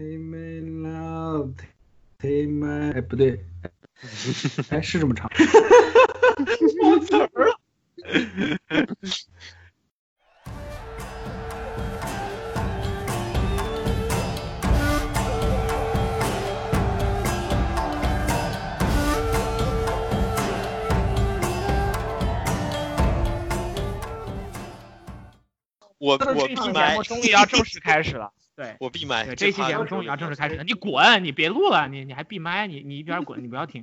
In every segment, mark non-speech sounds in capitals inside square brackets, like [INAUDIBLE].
Take my love, take my 哎不对，哎是这么唱。忘词儿了。我这我闭终于要正式开始了。对，我闭麦。对，这期节目终于要正式开始了。[LAUGHS] 你滚，你别录了，你你还闭麦，你你一边滚，你不要听。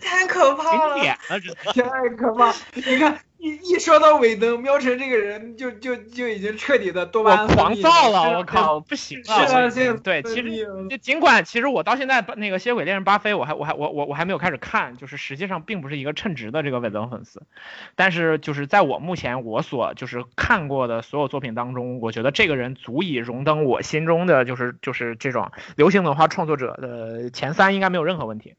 太可怕了太可怕！你看，一一说到尾灯，喵晨这个人就就就已经彻底的多巴我胺分狂躁了，我靠，不行对，其实就尽管其实我到现在把那个《吸血鬼猎人巴菲》，我还我还我我我还没有开始看，就是实际上并不是一个称职的这个尾灯粉丝，但是就是在我目前我所就是看过的所有作品当中，我觉得这个人足以荣登我心中的就是就是这种流行文化创作者的前三，应该没有任何问题。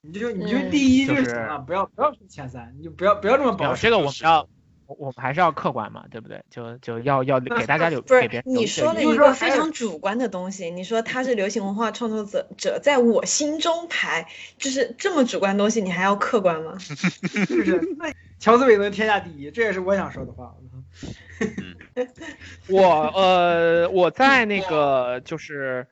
你就你就嗯第一就就是行了，不要不要说前三，你就不要不要这么保守。这个我们要我我们还是要客观嘛，对不对？就就要要给大家留不是给别人你说了一个非常主观的东西，你说他是流行文化创作者者，在我心中排就是这么主观的东西，你还要客观吗？[LAUGHS] 是不是？那乔斯韦登天下第一，这也是我想说的话。[LAUGHS] 我呃，我在那个就是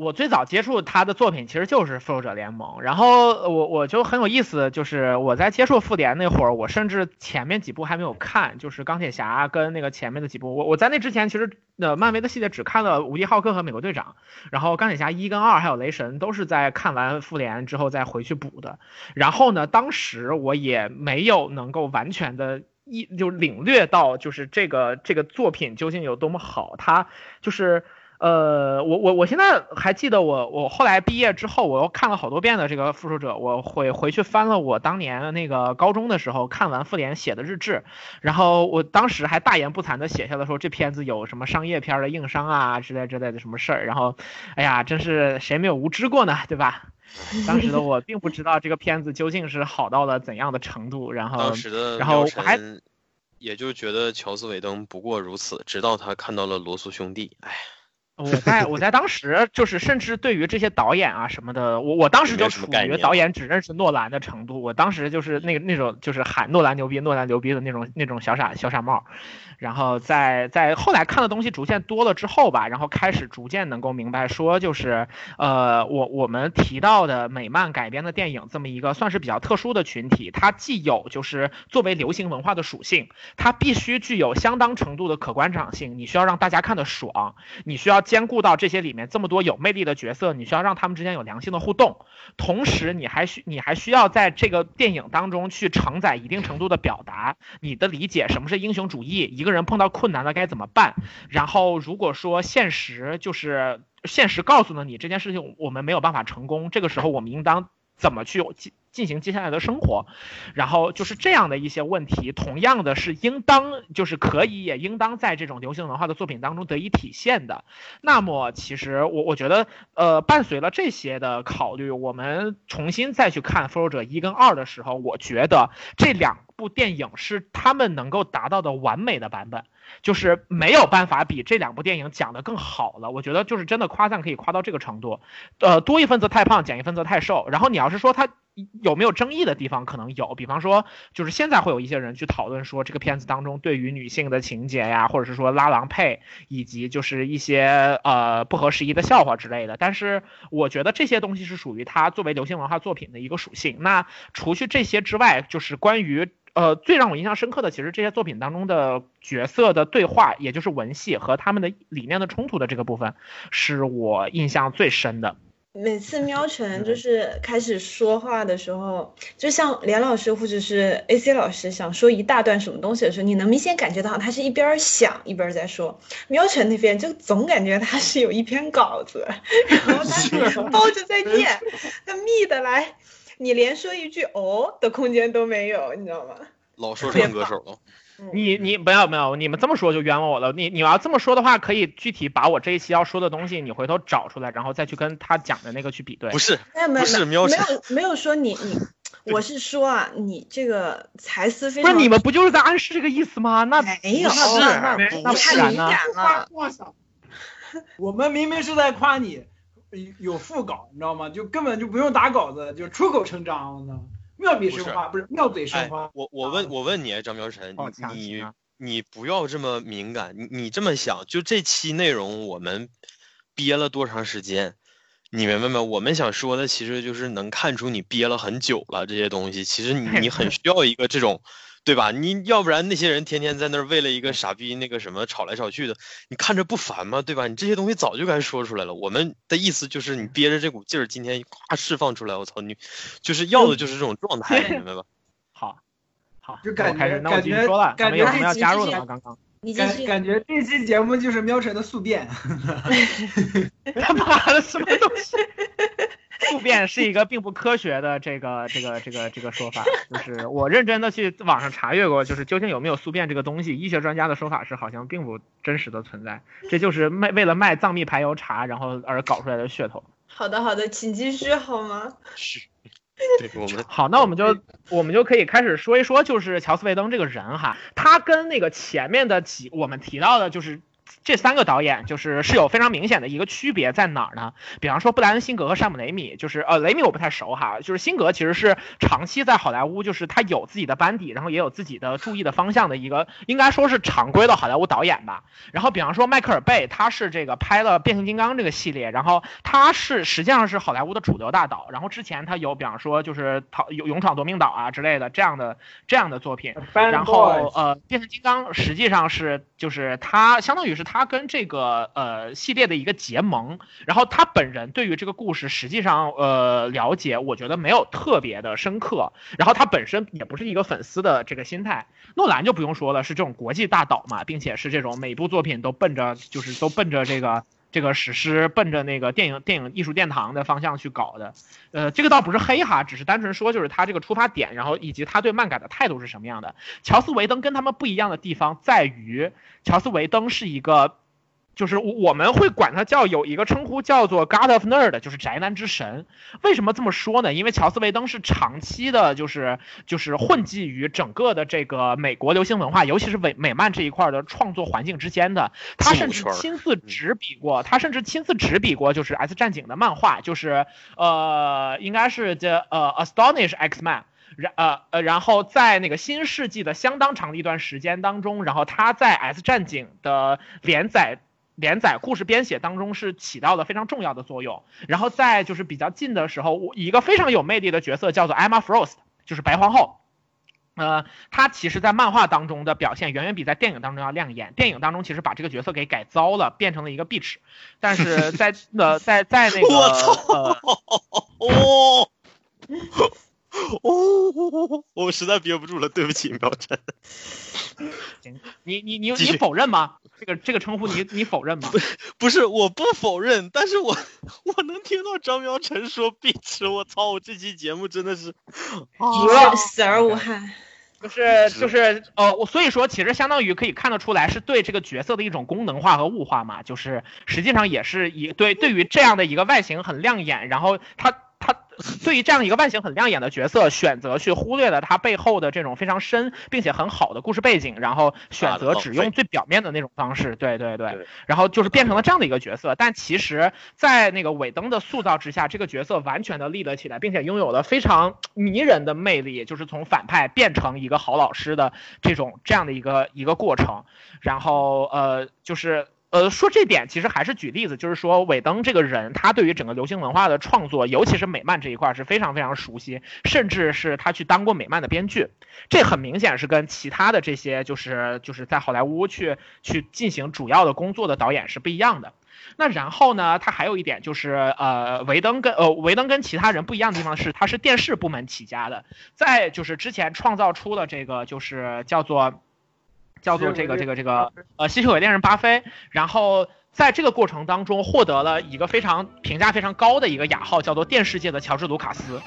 我最早接触他的作品其实就是《复仇者联盟》，然后我我就很有意思，就是我在接触复联那会儿，我甚至前面几部还没有看，就是钢铁侠跟那个前面的几部，我我在那之前其实呃漫威的系列只看了无敌浩克和美国队长，然后钢铁侠一跟二还有雷神都是在看完复联之后再回去补的，然后呢，当时我也没有能够完全的一就领略到，就是这个这个作品究竟有多么好。它就是呃，我我我现在还记得我我后来毕业之后，我又看了好多遍的这个复仇者，我回回去翻了我当年那个高中的时候看完复联写的日志，然后我当时还大言不惭的写下了说这片子有什么商业片儿的硬伤啊之类之类的什么事儿，然后哎呀，真是谁没有无知过呢，对吧？当时的我并不知道这个片子究竟是好到了怎样的程度，然后当时的然后我还也就觉得乔斯韦登不过如此，直到他看到了罗素兄弟，哎，我在我在当时就是甚至对于这些导演啊什么的，我我当时就处于导演只认识诺兰的程度，我当时就是那个那种就是喊诺兰牛逼诺兰牛逼的那种那种小傻小傻帽，然后在在后来看的东西逐渐多了之后吧，然后开始逐渐能够明白说就是呃我我们提到的美漫改编的电影这么一个算是比较特殊的群体，它既有就是作为流行文化的属性，它必须具有相当程度的可观赏性，你需要让大家看得爽。你需要兼顾到这些里面这么多有魅力的角色，你需要让他们之间有良性的互动，同时你还需你还需要在这个电影当中去承载一定程度的表达，你的理解什么是英雄主义，一个人碰到困难了该怎么办，然后如果说现实就是现实告诉了你这件事情我们没有办法成功，这个时候我们应当怎么去进进行接下来的生活，然后就是这样的一些问题，同样的是应当就是可以也应当在这种流行文化的作品当中得以体现的。那么其实我我觉得，呃，伴随了这些的考虑，我们重新再去看《复仇者一》跟二的时候，我觉得这两部电影是他们能够达到的完美的版本。就是没有办法比这两部电影讲得更好了。我觉得就是真的夸赞可以夸到这个程度。呃，多一分则太胖，减一分则太瘦。然后你要是说它有没有争议的地方，可能有。比方说，就是现在会有一些人去讨论说，这个片子当中对于女性的情节呀，或者是说拉郎配，以及就是一些呃不合时宜的笑话之类的。但是我觉得这些东西是属于它作为流行文化作品的一个属性。那除去这些之外，就是关于。呃，最让我印象深刻的，其实这些作品当中的角色的对话，也就是文戏和他们的理念的冲突的这个部分，是我印象最深的。每次喵晨就是开始说话的时候，就像连老师或者是 AC 老师想说一大段什么东西的时候，你能明显感觉到他是一边想一边在说。喵晨那边就总感觉他是有一篇稿子，[LAUGHS] 然后他包着在念，他密的来，你连说一句哦的空间都没有，你知道吗？老说唱歌手了。你你不要不要，你们这么说就冤枉我了。你你要这么说的话，可以具体把我这一期要说的东西，你回头找出来，然后再去跟他讲的那个去比对。不是，没有没有不是没有没有没有说你你，[LAUGHS] 我是说啊，你这个才思非常不是你们不就是在暗示这个意思吗？那没有，是那那那不太敏然呢？感了。[LAUGHS] 我们明明是在夸你有副稿，你知道吗？就根本就不用打稿子，就出口成章，我操，妙笔生花，不是妙嘴生哎花。，我我问我问你，张苗晨你你不要这么敏感，你你这么想，就这期内容我们憋了多长时间？你明白吗？我们想说的其实就是能看出你憋了很久了，这些东西其实你你很需要一个这种，对吧？你要不然那些人天天在那儿为了一个傻逼那个什么吵来吵去的，你看着不烦吗？对吧？你这些东西早就该说出来了。我们的意思就是你憋着这股劲儿，今天咵释放出来，我操你，就是要的就是这种状态，明白吧？[LAUGHS] 好，好，就感觉感觉继续说了，感觉们有什么要加入的吗？刚刚感。感觉这期节目就是喵晨的宿便，[LAUGHS] 他妈的什么东西？[LAUGHS] 宿便是一个并不科学的这个这个这个这个说法，就是我认真的去网上查阅过，就是究竟有没有宿便这个东西，医学专家的说法是好像并不真实的存在，这就是卖为了卖藏秘排油茶然后而搞出来的噱头。好的好的，请继续好吗？[LAUGHS] 是，[LAUGHS] 对我们好，那我们就我们就可以开始说一说，就是乔斯维登这个人哈，他跟那个前面的几我们提到的，就是这三个导演，就是是有非常明显的一个区别在哪儿呢？比方说布莱恩辛格和山姆雷米，就是呃雷米我不太熟哈，就是辛格其实是长期在好莱坞，就是他有自己的班底，然后也有自己的注意的方向的一个，应该说是常规的好莱坞导演吧。然后比方说迈克尔贝，他是这个拍了变形金刚这个系列，然后他是实际上是好莱坞的主流大导，然后之前他有比方说就是逃勇勇闯夺命岛啊之类的这样的这样的作品，然后呃，变形金刚实际上是就是他相当于是他跟这个呃系列的一个结盟，然后他本人对于这个故事实际上呃了解，我觉得没有特别的深刻，然后他本身也不是一个粉丝的这个心态。诺兰就不用说了，是这种国际大导嘛，并且是这种每部作品都奔着就是都奔着这个。这个史诗奔着那个电影电影艺术殿堂的方向去搞的，呃，这个倒不是黑哈，只是单纯说就是他这个出发点，然后以及他对漫改的态度是什么样的。乔斯维登跟他们不一样的地方在于，乔斯维登是一个，就是我们会管他叫有一个称呼叫做 God of Nerd，就是宅男之神。为什么这么说呢？因为乔斯维登是长期的，就是就是混迹于整个的这个美国流行文化，尤其是美美漫这一块的创作环境之间的。他甚至亲自执笔过，他甚至亲自执笔过，就是 S 战警的漫画，就是呃，应该是这呃 Astonish X Man。然呃呃，然后在那个新世纪的相当长的一段时间当中，然后他在 S 战警的连载连载故事编写当中是起到了非常重要的作用。然后在就是比较近的时候，我一个非常有魅力的角色叫做 Emma Frost，就是白皇后。呃，她其实，在漫画当中的表现远远比在电影当中要亮眼。电影当中其实把这个角色给改糟了，变成了一个 bitch，但是在呃在在那个 [LAUGHS] 我操呃 [LAUGHS] [LAUGHS] 哦。[LAUGHS] 哦，我实在憋不住了，对不起，苗晨。[LAUGHS] 行，你你你你否认吗？这个这个称呼你你否认吗？不是，我不否认，但是我我能听到张苗晨说 bitch，我操，我这期节目真的是，了死而无憾。就是就是呃，我所以说其实相当于可以看得出来是对这个角色的一种功能化和物化嘛，就是实际上也是以对对于这样的一个外形很亮眼，然后他他 [LAUGHS] 对于这样一个外形很亮眼的角色，选择去忽略了他背后的这种非常深并且很好的故事背景，然后选择只用最表面的那种方式，对对对对，然后就是变成了这样的一个角色。但其实，在那个尾灯的塑造之下，这个角色完全的立了起来，并且拥有了非常迷人的魅力，就是从反派变成一个好老师的这种这样的一个一个过程。然后呃，就是。呃，说这点其实还是举例子，就是说尾灯这个人，他对于整个流行文化的创作，尤其是美漫这一块是非常非常熟悉，甚至是他去当过美漫的编剧，这很明显是跟其他的这些就是就是在好莱坞去去进行主要的工作的导演是不一样的。那然后呢，他还有一点就是，呃，维登跟呃维登跟其他人不一样的地方是，他是电视部门起家的，在就是之前创造出了这个就是叫做。叫做这个这个这个呃吸血鬼恋人巴菲，然后在这个过程当中获得了一个非常评价非常高的一个雅号，叫做电视界的乔治卢卡斯，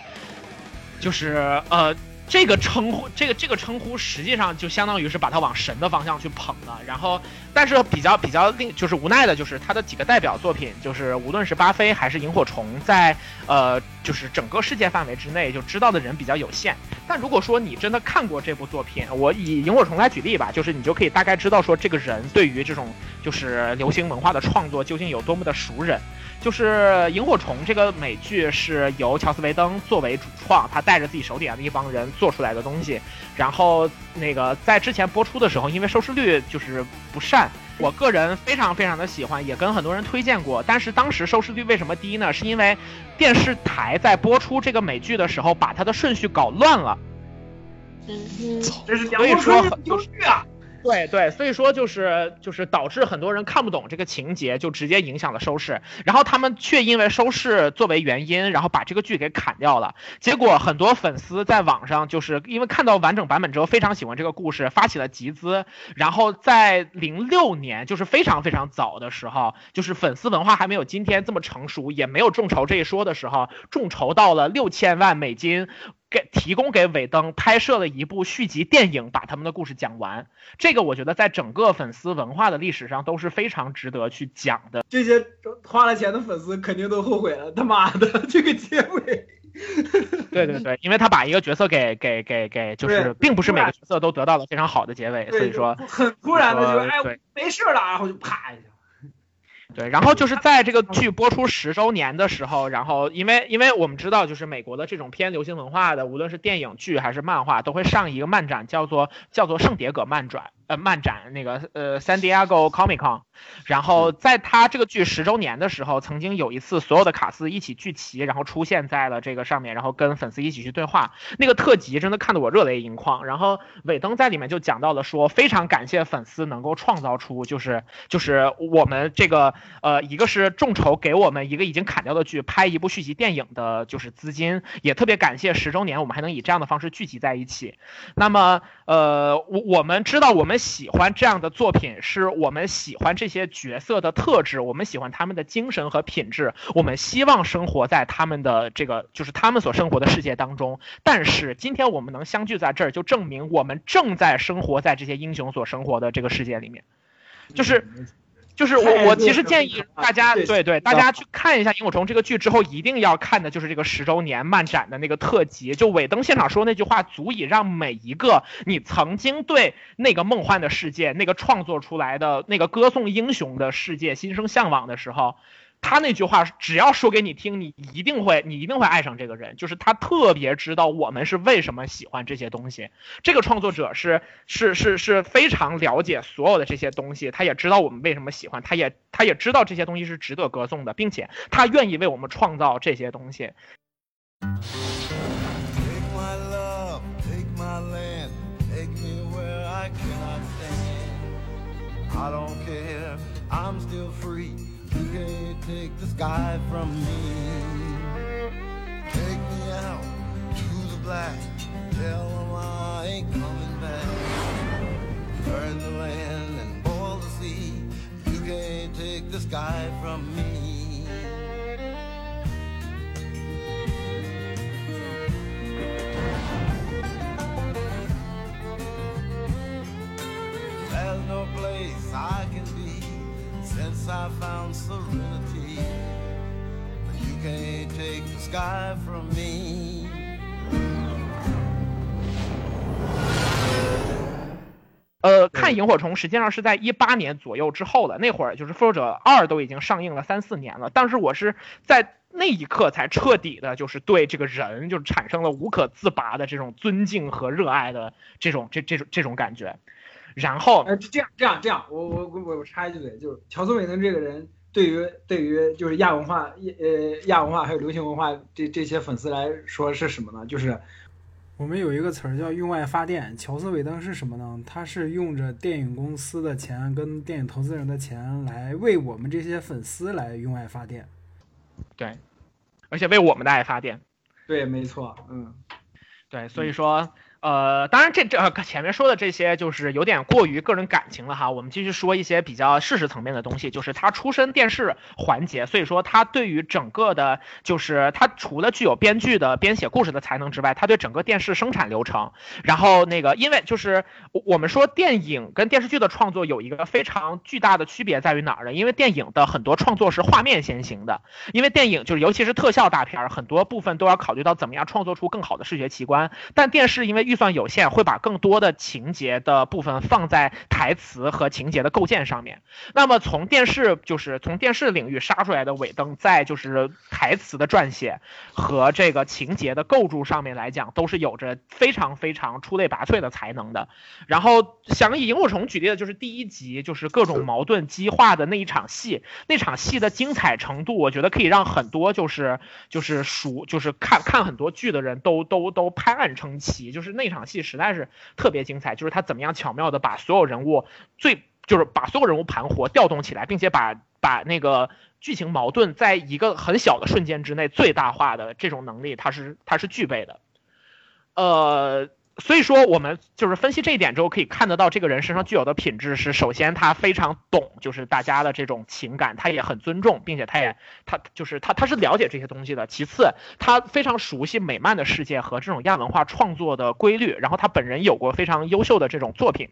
就是呃这个称呼这个这个称呼实际上就相当于是把他往神的方向去捧了，然后但是比较比较令就是无奈的就是他的几个代表作品，就是无论是巴菲还是萤火虫，在呃就是整个世界范围之内就知道的人比较有限。但如果说你真的看过这部作品，我以萤火虫来举例吧，就是你就可以大概知道说这个人对于这种就是流行文化的创作究竟有多么的熟人。就是《萤火虫》这个美剧是由乔斯·维登作为主创，他带着自己手底下的一帮人做出来的东西。然后那个在之前播出的时候，因为收视率就是不善，我个人非常非常的喜欢，也跟很多人推荐过。但是当时收视率为什么低呢？是因为电视台在播出这个美剧的时候，把它的顺序搞乱了。嗯，这是所以说就是啊，对对，所以说就是就是导致很多人看不懂这个情节，就直接影响了收视。然后他们却因为收视作为原因，然后把这个剧给砍掉了。结果很多粉丝在网上就是因为看到完整版本之后，非常喜欢这个故事，发起了集资。然后在零六年，就是非常非常早的时候，就是粉丝文化还没有今天这么成熟，也没有众筹这一说的时候，众筹到了六千万美金。给提供给尾灯拍摄了一部续集电影，把他们的故事讲完。这个我觉得在整个粉丝文化的历史上都是非常值得去讲的。这些花了钱的粉丝肯定都后悔了，他妈的 [LAUGHS] 这个结尾。对对对，因为他把一个角色给给给给，就是并不是每个角色都得到了非常好的结尾，所以说很突然的就哎没事了，然后就啪一下。对，然后就是在这个剧播出十周年的时候，然后因为因为我们知道，就是美国的这种偏流行文化的，无论是电影剧还是漫画，都会上一个漫展，叫做叫做圣迭戈漫展，呃漫展那个呃 San Diego Comic Con。然后在他这个剧十周年的时候，曾经有一次所有的卡司一起聚齐，然后出现在了这个上面，然后跟粉丝一起去对话。那个特辑真的看得我热泪盈眶。然后尾灯在里面就讲到了说，非常感谢粉丝能够创造出就是就是我们这个呃一个是众筹给我们一个已经砍掉的剧拍一部续集电影的就是资金，也特别感谢十周年我们还能以这样的方式聚集在一起。那么呃我我们知道我们喜欢这样的作品，是我们喜欢这些角色的特质，我们喜欢他们的精神和品质，我们希望生活在他们的这个就是他们所生活的世界当中。但是今天我们能相聚在这儿，就证明我们正在生活在这些英雄所生活的这个世界里面。就是就是我我其实建议大家对对对大家去看一下《萤火虫》这个剧之后，一定要看的就是这个十周年漫展的那个特辑。就尾灯现场说那句话，足以让每一个你曾经对那个梦幻的世界、那个创作出来的那个歌颂英雄的世界心生向往的时候。他那句话只要说给你听，你一定会，你一定会爱上这个人。就是他特别知道我们是为什么喜欢这些东西。这个创作者是是是是非常了解所有的这些东西，他也知道我们为什么喜欢，他也他也知道这些东西是值得歌颂的，并且他愿意为我们创造这些东西。I'm still free. Take the sky from me. Take me out to the black, 萤火虫》实际上是在一八年左右之后了，那会儿就是《复仇者二》都已经上映了三四年了，但是我是在那一刻才彻底的，就是对这个人就是产生了无可自拔的这种尊敬和热爱的这种这这种这种感觉。然后，哎，这样这样这样，我我我我插一句嘴，就是乔斯·韦登这个人，对于对于就是亚文化、呃亚文化还有流行文化这这些粉丝来说是什么呢？就是我们有一个词儿叫用爱发电。乔斯·韦登是什么呢？他是用着电影公司的钱跟电影投资人的钱来为我们这些粉丝来用爱发电。对，而且为我们的爱发电。对，没错，嗯，对，所以说，呃，当然这这、前面说的这些就是有点过于个人感情了哈。我们继续说一些比较事实层面的东西，就是他出身电视环节，所以说他对于整个的，就是他除了具有编剧的编写故事的才能之外，他对整个电视生产流程，然后那个因为就是我们说电影跟电视剧的创作有一个非常巨大的区别在于哪儿呢？因为电影的很多创作是画面先行的，因为电影就是尤其是特效大片，很多部分都要考虑到怎么样创作出更好的视觉奇观，但电视因为预算有限，会把更多的情节的部分放在台词和情节的构建上面。那么从电视就是从电视领域杀出来的尾灯，在就是台词的撰写和这个情节的构筑上面来讲，都是有着非常非常出类拔萃的才能的。然后想以萤火虫举例的就是第一集，就是各种矛盾激化的那一场戏，那场戏的精彩程度，我觉得可以让很多就是就是熟就是看看很多剧的人都都都拍案称奇，就是那那场戏实在是特别精彩，就是他怎么样巧妙的把所有人物最就是把所有人物盘活调动起来，并且把把那个剧情矛盾在一个很小的瞬间之内最大化的这种能力，他是他是具备的，呃。所以说，我们就是分析这一点之后，可以看得到这个人身上具有的品质是：首先，他非常懂，就是大家的这种情感，他也很尊重，并且他也他就是他他是了解这些东西的。其次，他非常熟悉美漫的世界和这种亚文化创作的规律，然后他本人有过非常优秀的这种作品，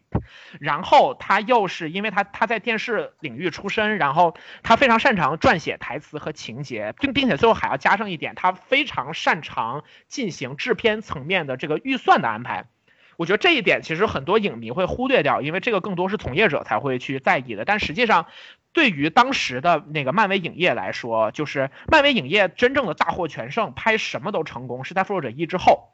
然后他又是因为他他在电视领域出身，然后他非常擅长撰写台词和情节，并并且最后还要加上一点，他非常擅长进行制片层面的这个预算的安排。我觉得这一点其实很多影迷会忽略掉，因为这个更多是从业者才会去在意的。但实际上，对于当时的那个漫威影业来说，就是漫威影业真正的大获全胜，拍什么都成功，是在《复仇者一》之后。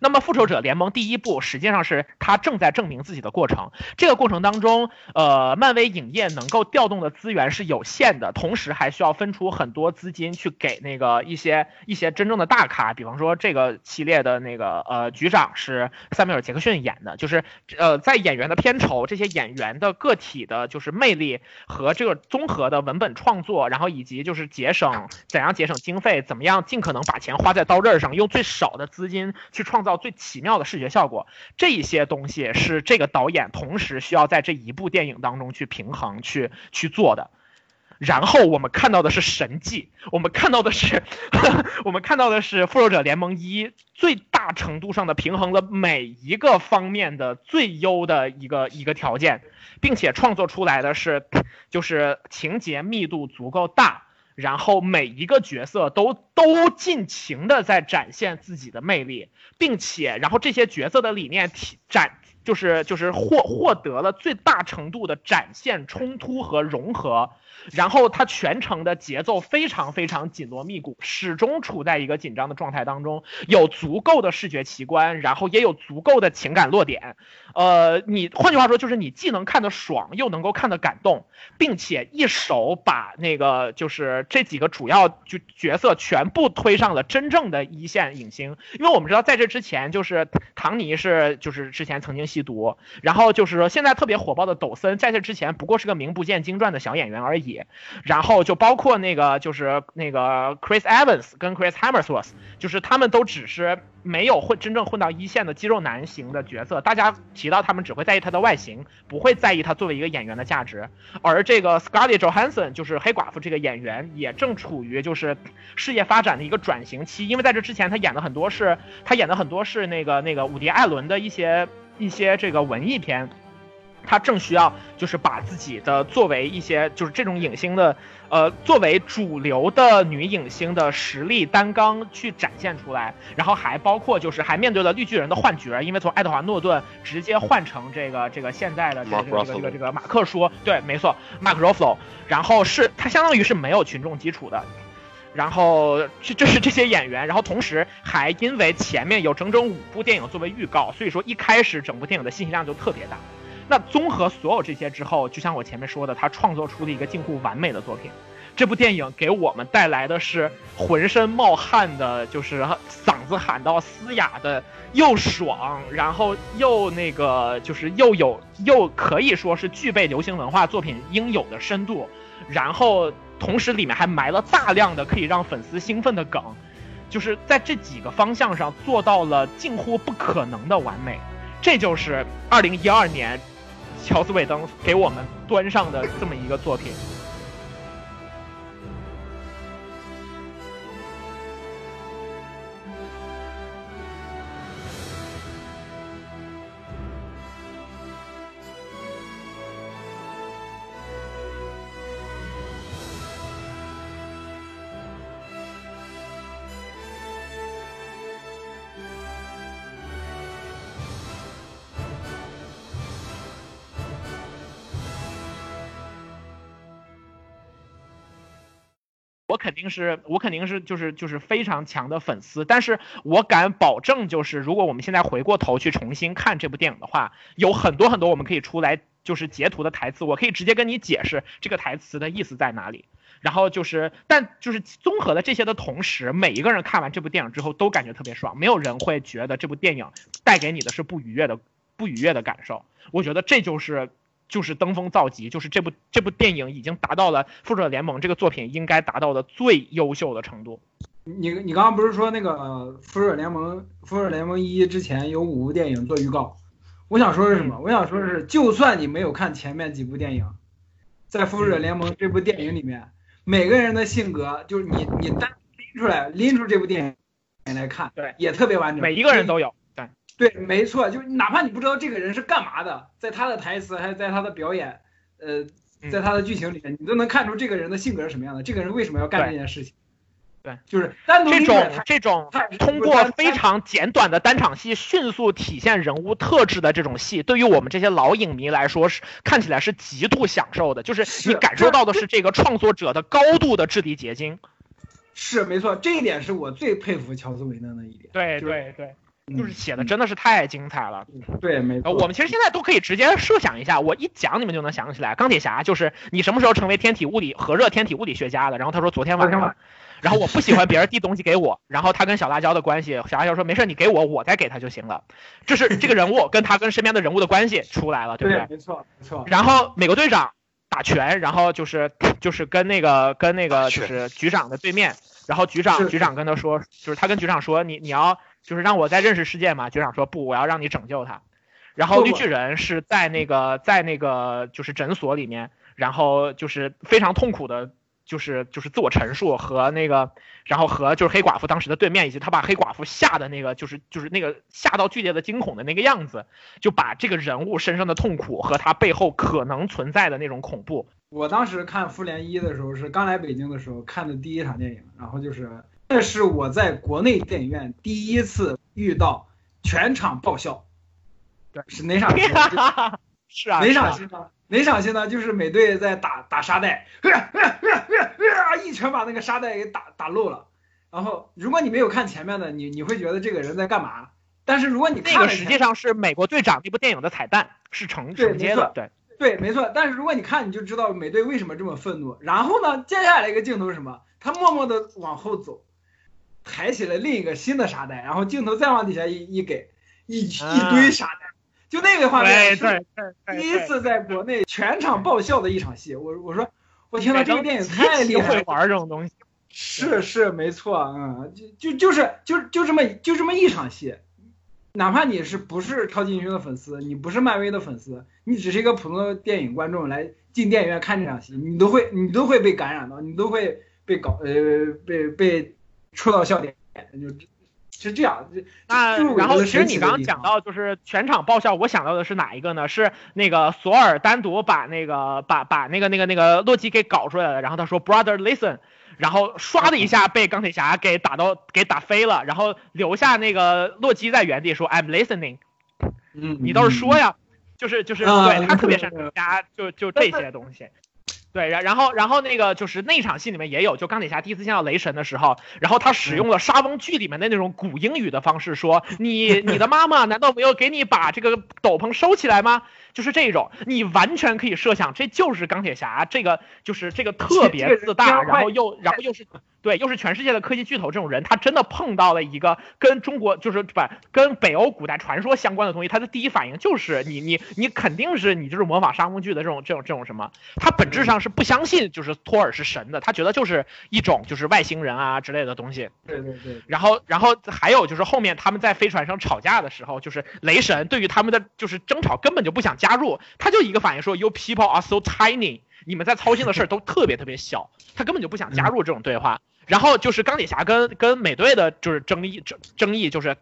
那么，《复仇者联盟》第一部实际上是他正在证明自己的过程。这个过程当中，呃，漫威影业能够调动的资源是有限的，同时还需要分出很多资金去给那个一些一些真正的大咖。比方说，这个系列的那个呃局长是塞缪尔·杰克逊演的，就是呃在演员的片酬、这些演员的个体的就是魅力和这个综合的文本创作，然后以及就是节省怎样节省经费，怎么样尽可能把钱花在刀刃上，用最少的资金去创。创造最奇妙的视觉效果，这一些东西是这个导演同时需要在这一部电影当中去平衡、去去做的。然后我们看到的是神迹，我们看到的是，[LAUGHS] 我们看到的是《复仇者联盟一》最大程度上的平衡了每一个方面的最优的一个一个条件，并且创作出来的是，就是情节密度足够大。然后每一个角色都都尽情的在展现自己的魅力，并且，然后这些角色的理念体展就是就是获获得了最大程度的展现冲突和融合。然后它全程的节奏非常非常紧锣密鼓，始终处在一个紧张的状态当中，有足够的视觉奇观，然后也有足够的情感落点。呃，你换句话说就是你既能看得爽，又能够看得感动，并且一手把那个就是这几个主要就角色全部推上了真正的一线影星。因为我们知道在这之前就是唐尼是就是之前曾经吸毒，然后就是现在特别火爆的抖森在这之前不过是个名不见经传的小演员而已。然后就包括那个，就是那个 Chris Evans 跟 Chris Hemsworth，就是他们都只是没有混真正混到一线的肌肉男型的角色。大家提到他们，只会在意他的外形，不会在意他作为一个演员的价值。而这个 Scarlett Johansson 就是黑寡妇这个演员，也正处于就是事业发展的一个转型期。因为在这之前，他演的很多是他演的很多是那个那个伍迪·艾伦的一些一些这个文艺片。他正需要就是把自己的作为一些就是这种影星的，呃，作为主流的女影星的实力担纲去展现出来，然后还包括就是还面对了绿巨人的幻觉，因为从爱德华诺顿直接换成这个这个现在的这个这个这个这个马克说，对，没错，Mark Ruffalo，然后是他相当于是没有群众基础的，然后这这是这些演员，然后同时还因为前面有整整五部电影作为预告，所以说一开始整部电影的信息量就特别大。那综合所有这些之后，就像我前面说的，他创作出了一个近乎完美的作品。这部电影给我们带来的是浑身冒汗的，就是嗓子喊到嘶哑的，又爽，然后又那个就是又有又可以说是具备流行文化作品应有的深度，然后同时里面还埋了大量的可以让粉丝兴奋的梗。就是在这几个方向上做到了近乎不可能的完美。这就是二零一二年乔斯韦登给我们端上的这么一个作品。我肯定是我肯定是就是就是非常强的粉丝，但是我敢保证，就是如果我们现在回过头去重新看这部电影的话，有很多很多我们可以出来就是截图的台词，我可以直接跟你解释这个台词的意思在哪里。然后就是，但就是综合了这些的同时，每一个人看完这部电影之后都感觉特别爽，没有人会觉得这部电影带给你的是不愉悦的不愉悦的感受。我觉得这就是就是登峰造极，就是这部这部电影已经达到了《复仇者联盟》这个作品应该达到的最优秀的程度。你你刚刚不是说那个呃复仇者联盟复仇者联盟一之前有五部电影做预告？我想说是什么？我想说的是，就算你没有看前面几部电影，在复仇者联盟这部电影里面，每个人的性格就是你你单拎出来拎出这部电影来看，对，也特别完整。每一个人都有。对对，没错，就是哪怕你不知道这个人是干嘛的，在他的台词还是在他的表演，呃，在他的剧情里面，你都能看出这个人的性格是什么样的，这个人为什么要干这件事情。对，就是单独这种这种太通过非常简短的单场戏迅速体现人物特质的这种戏，对于我们这些老影迷来说是看起来是极度享受的，就是是你感受到的是这个创作者的高度的质地结晶。是没错，这一点是我最佩服乔斯韦登的一点。对对对，嗯就是写的真的是太精彩了。对，没错。呃，我们其实现在都可以直接设想一下，我一讲你们就能想起来。钢铁侠就是你什么时候成为天体物理核热天体物理学家的？然后他说昨天晚上。然后我不喜欢别人递东西给我，然后他跟小辣椒的关系，小辣椒说没事，你给我，我再给他就行了。这是这个人物跟他跟身边的人物的关系出来了，对不对？没错，没错。然后美国队长打拳，然后就是就是跟那个跟那个就是局长的对面，然后局长局长跟他说，就是他跟局长说你你要就是让我再认识世界嘛，局长说不，我要让你拯救他。然后绿巨人是在那个在那个就是诊所里面，然后就是非常痛苦的，就是就是自我陈述和那个，然后和就是黑寡妇当时的对面，以及他把黑寡妇吓的那个就是就是那个吓到剧烈的惊恐的那个样子，就把这个人物身上的痛苦和他背后可能存在的那种恐怖，我当时看《复联一》的时候是刚来北京的时候看的第一场电影，然后就是这是我在国内电影院第一次遇到全场爆笑。对，是哪场戏是 [LAUGHS] 是啊，哪场戏呢？哪场戏呢？就是美队在打打沙袋，[LAUGHS] 一拳把那个沙袋给打打漏了。然后，如果你没有看前面的，你你会觉得这个人在干嘛？但是如果你那看那个实际上是美国队长这部电影的彩蛋，是承对承接的，对，对，没错。但是如果你看，你就知道美队为什么这么愤怒。然后呢，接下来一个镜头是什么？他默默的往后走，抬起了另一个新的沙袋，然后镜头再往底下一一给，一一堆沙袋，就那个画面是第一次在国内全场爆笑的一场戏。我我说，我天呐，这个电影太厉害了！玩这种东西，[LAUGHS] 是是没错，嗯，就就就是就就这么就这么一场戏，哪怕你是不是超级英雄的粉丝，你不是漫威的粉丝，你只是一个普通的电影观众来进电影院看这场戏，你都会你都会被感染到，你都会被搞呃被被戳到笑点，就是这样。这那然后其实你刚刚讲到就是全场爆笑，我想到的是哪一个呢？是那个索尔单独把那个把把那个那个那个洛基给搞出来了，然后他说 brother listen，然后唰的一下被钢铁侠给打到给打飞了，然后留下那个洛基在原地说 I'm listening，嗯，你倒是说呀，就是就是啊对他特别擅对长加就就这些东西。对，然然后然后那个就是那场戏里面也有，就钢铁侠第一次见到雷神的时候，然后他使用了沙翁剧里面的那种古英语的方式说：“你 [LAUGHS] 你的妈妈难道没有给你把这个斗篷收起来吗？”就是这种，你完全可以设想，这就是钢铁侠这个就是这个特别自大，然后又然后又是对，又是全世界的科技巨头这种人，他真的碰到了一个跟中国就是不跟北欧古代传说相关的东西，他的第一反应就是你你你肯定是你就是模仿沙漠剧的这种这种这种什么，他本质上是不相信就是托尔是神的，他觉得就是一种就是外星人啊之类的东西。对对对，然后然后还有就是后面他们在飞船上吵架的时候，就是雷神对于他们的就是争吵根本就不想加入，他就一个反应说 You people are so tiny，你们在操心的事儿都特别特别小，他根本就不想加入这种对话。然后就是钢铁侠跟跟美队的，就是争议争争议，就是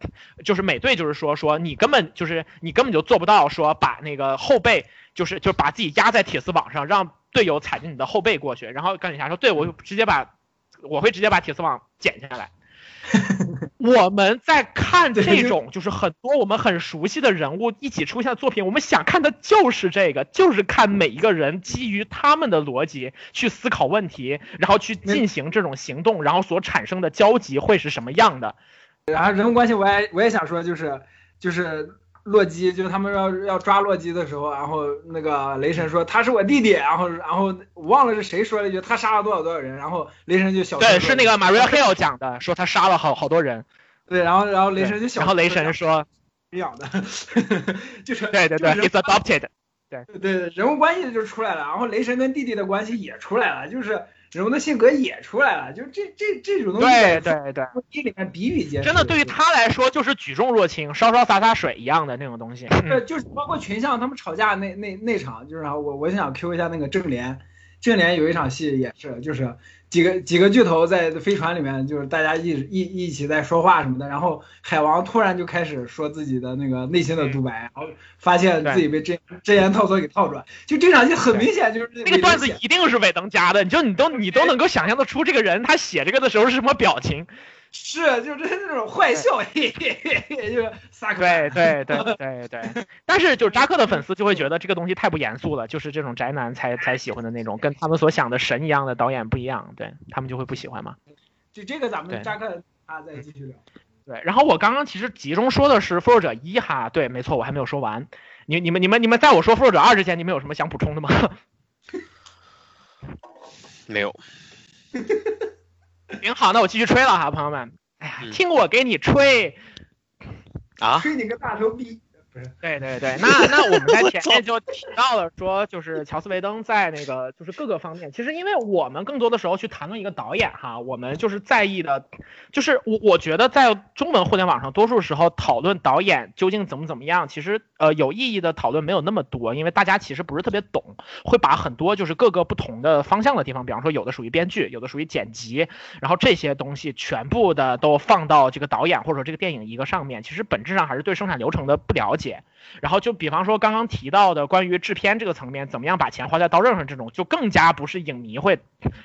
就是美队就是说说你根本就是你根本就做不到说把那个后背就是就把自己压在铁丝网上，让队友踩着你的后背过去。然后钢铁侠说，对我直接把我会直接把铁丝网剪下来。[LAUGHS] 我们在看这种就是很多我们很熟悉的人物一起出现的作品，我们想看的就是这个，就是看每一个人基于他们的逻辑去思考问题，然后去进行这种行动，然后所产生的交集会是什么样的。然后人物关系，我也我也想说，就是就是洛基，就是他们要要抓洛基的时候，然后那个雷神说他是我弟弟，然后然后我忘了是谁说了一句他杀了多少多少人，然后雷神就小对，是那个 Maria Hill 讲的，说他杀了好好多人。对，然后然后雷神就小，然后雷神说养的，[LAUGHS] 就是对对对，He's adopted。对对对，人物关系就出来了，然后雷神跟弟弟的关系也出来了，就是人物的性格也出来了，就这这这种东西，对对对，里面比比皆是。真的，对于他来说就是举重若轻，稍稍洒洒水一样的那种东西。对，就是包括群像他们吵架那那那场，就是我我想 Q 一下那个郑莲，郑莲有一场戏也是，就是。几个几个巨头在飞船里面，就是大家一一一起在说话什么的，然后海王突然就开始说自己的那个内心的独白，然后发现自己被真真言套索给套住了。就这场戏很明显就是那个段子一定是韦登加的，你就你都你都能够想象得出这个人他写这个的时候是什么表情。是，就是那种坏笑，嘿嘿嘿，就是撒可。对 [LAUGHS] 对对对对，但是就是扎克的粉丝就会觉得这个东西太不严肃了，就是这种宅男才才喜欢的那种，跟他们所想的神一样的导演不一样，对他们就会不喜欢嘛。就这个咱们扎克啊再继续聊。[LAUGHS] 对，然后我刚刚其实集中说的是复仇者一哈，对，没错，我还没有说完。你你们你们你们在我说复仇者二之前，你们有什么想补充的吗？[LAUGHS] 没有。[LAUGHS] 挺好，那我继续吹了哈，朋友们。哎呀，听我给你吹啊！吹你个大头逼！对对对，那那我们在 [LAUGHS] 前面就提到了说，就是乔斯维登在那个就是各个方面，其实因为我们更多的时候去谈论一个导演哈，我们就是在意的，就是我我觉得在中文互联网上，多数时候讨论导演究竟怎么怎么样，其实呃有意义的讨论没有那么多，因为大家其实不是特别懂，会把很多就是各个不同的方向的地方，比方说有的属于编剧，有的属于剪辑，然后这些东西全部的都放到这个导演或者这个电影一个上面，其实本质上还是对生产流程的不了解。解，然后就比方说刚刚提到的关于制片这个层面，怎么样把钱花在刀刃上这种，就更加不是影迷会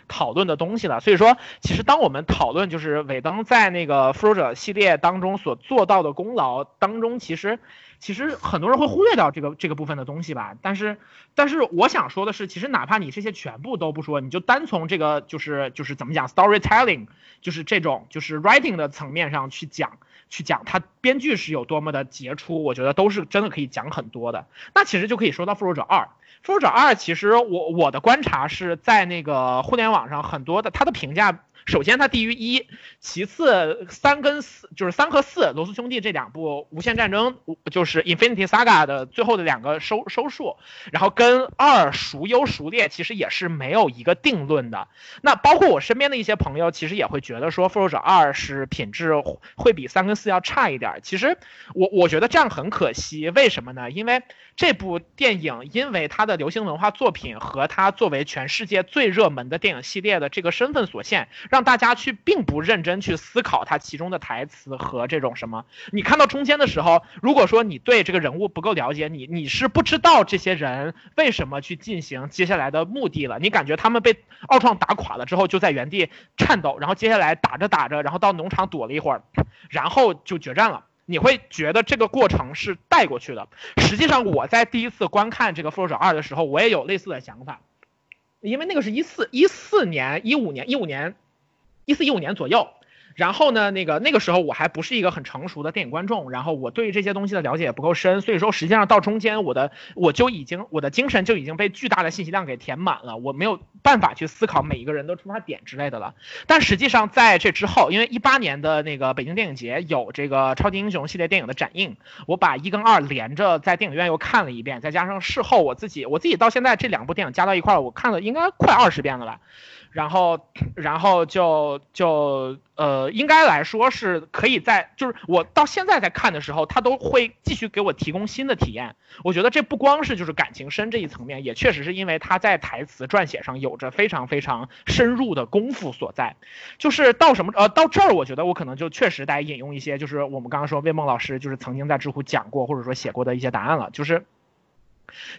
讨论的东西了。所以说，其实当我们讨论就是尾灯在那个复仇者系列当中所做到的功劳当中，其实其实很多人会忽略掉这个这个部分的东西吧。但是但是我想说的是，其实哪怕你这些全部都不说，你就单从这个就是就是怎么讲 storytelling，就是这种就是 writing 的层面上去讲。去讲他编剧是有多么的杰出，我觉得都是真的可以讲很多的。那其实就可以说到《复仇者二》，《复仇者二》其实我我的观察是在那个互联网上很多的，他的评价。首先它低于一，其次三跟四就是三和四罗斯兄弟这两部无限战争就是 Infinity Saga 的最后的两个收收数，然后跟二孰优孰劣其实也是没有一个定论的。那包括我身边的一些朋友，其实也会觉得说复仇者二是品质会比三跟四要差一点。其实我我觉得这样很可惜，为什么呢？因为这部电影因为它的流行文化作品和它作为全世界最热门的电影系列的这个身份所限，让让大家去并不认真去思考它其中的台词和这种什么。你看到中间的时候，如果说你对这个人物不够了解，你你是不知道这些人为什么去进行接下来的目的了。你感觉他们被奥创打垮了之后，就在原地颤抖，然后接下来打着打着，然后到农场躲了一会儿，然后就决战了。你会觉得这个过程是带过去的。实际上，我在第一次观看这个《复仇者二》的时候，我也有类似的想法，因为那个是一四一四年、一五年、一五年。一四一五年左右，然后呢，那个那个时候我还不是一个很成熟的电影观众，然后我对这些东西的了解也不够深，所以说实际上到中间我的我就已经我的精神就已经被巨大的信息量给填满了，我没有办法去思考每一个人的出发点之类的了。但实际上在这之后，因为一八年的那个北京电影节有这个超级英雄系列电影的展映，我把一跟二连着在电影院又看了一遍，再加上事后我自己我自己到现在这两部电影加到一块儿，我看了应该快二十遍了吧。然后，然后就就呃，应该来说是可以在，就是我到现在在看的时候，它都会继续给我提供新的体验。我觉得这不光是就是感情深这一层面，也确实是因为他在台词撰写上有着非常非常深入的功夫所在。就是到什么呃到这儿，我觉得我可能就确实得引用一些，就是我们刚刚说魏梦老师就是曾经在知乎讲过或者说写过的一些答案了，就是。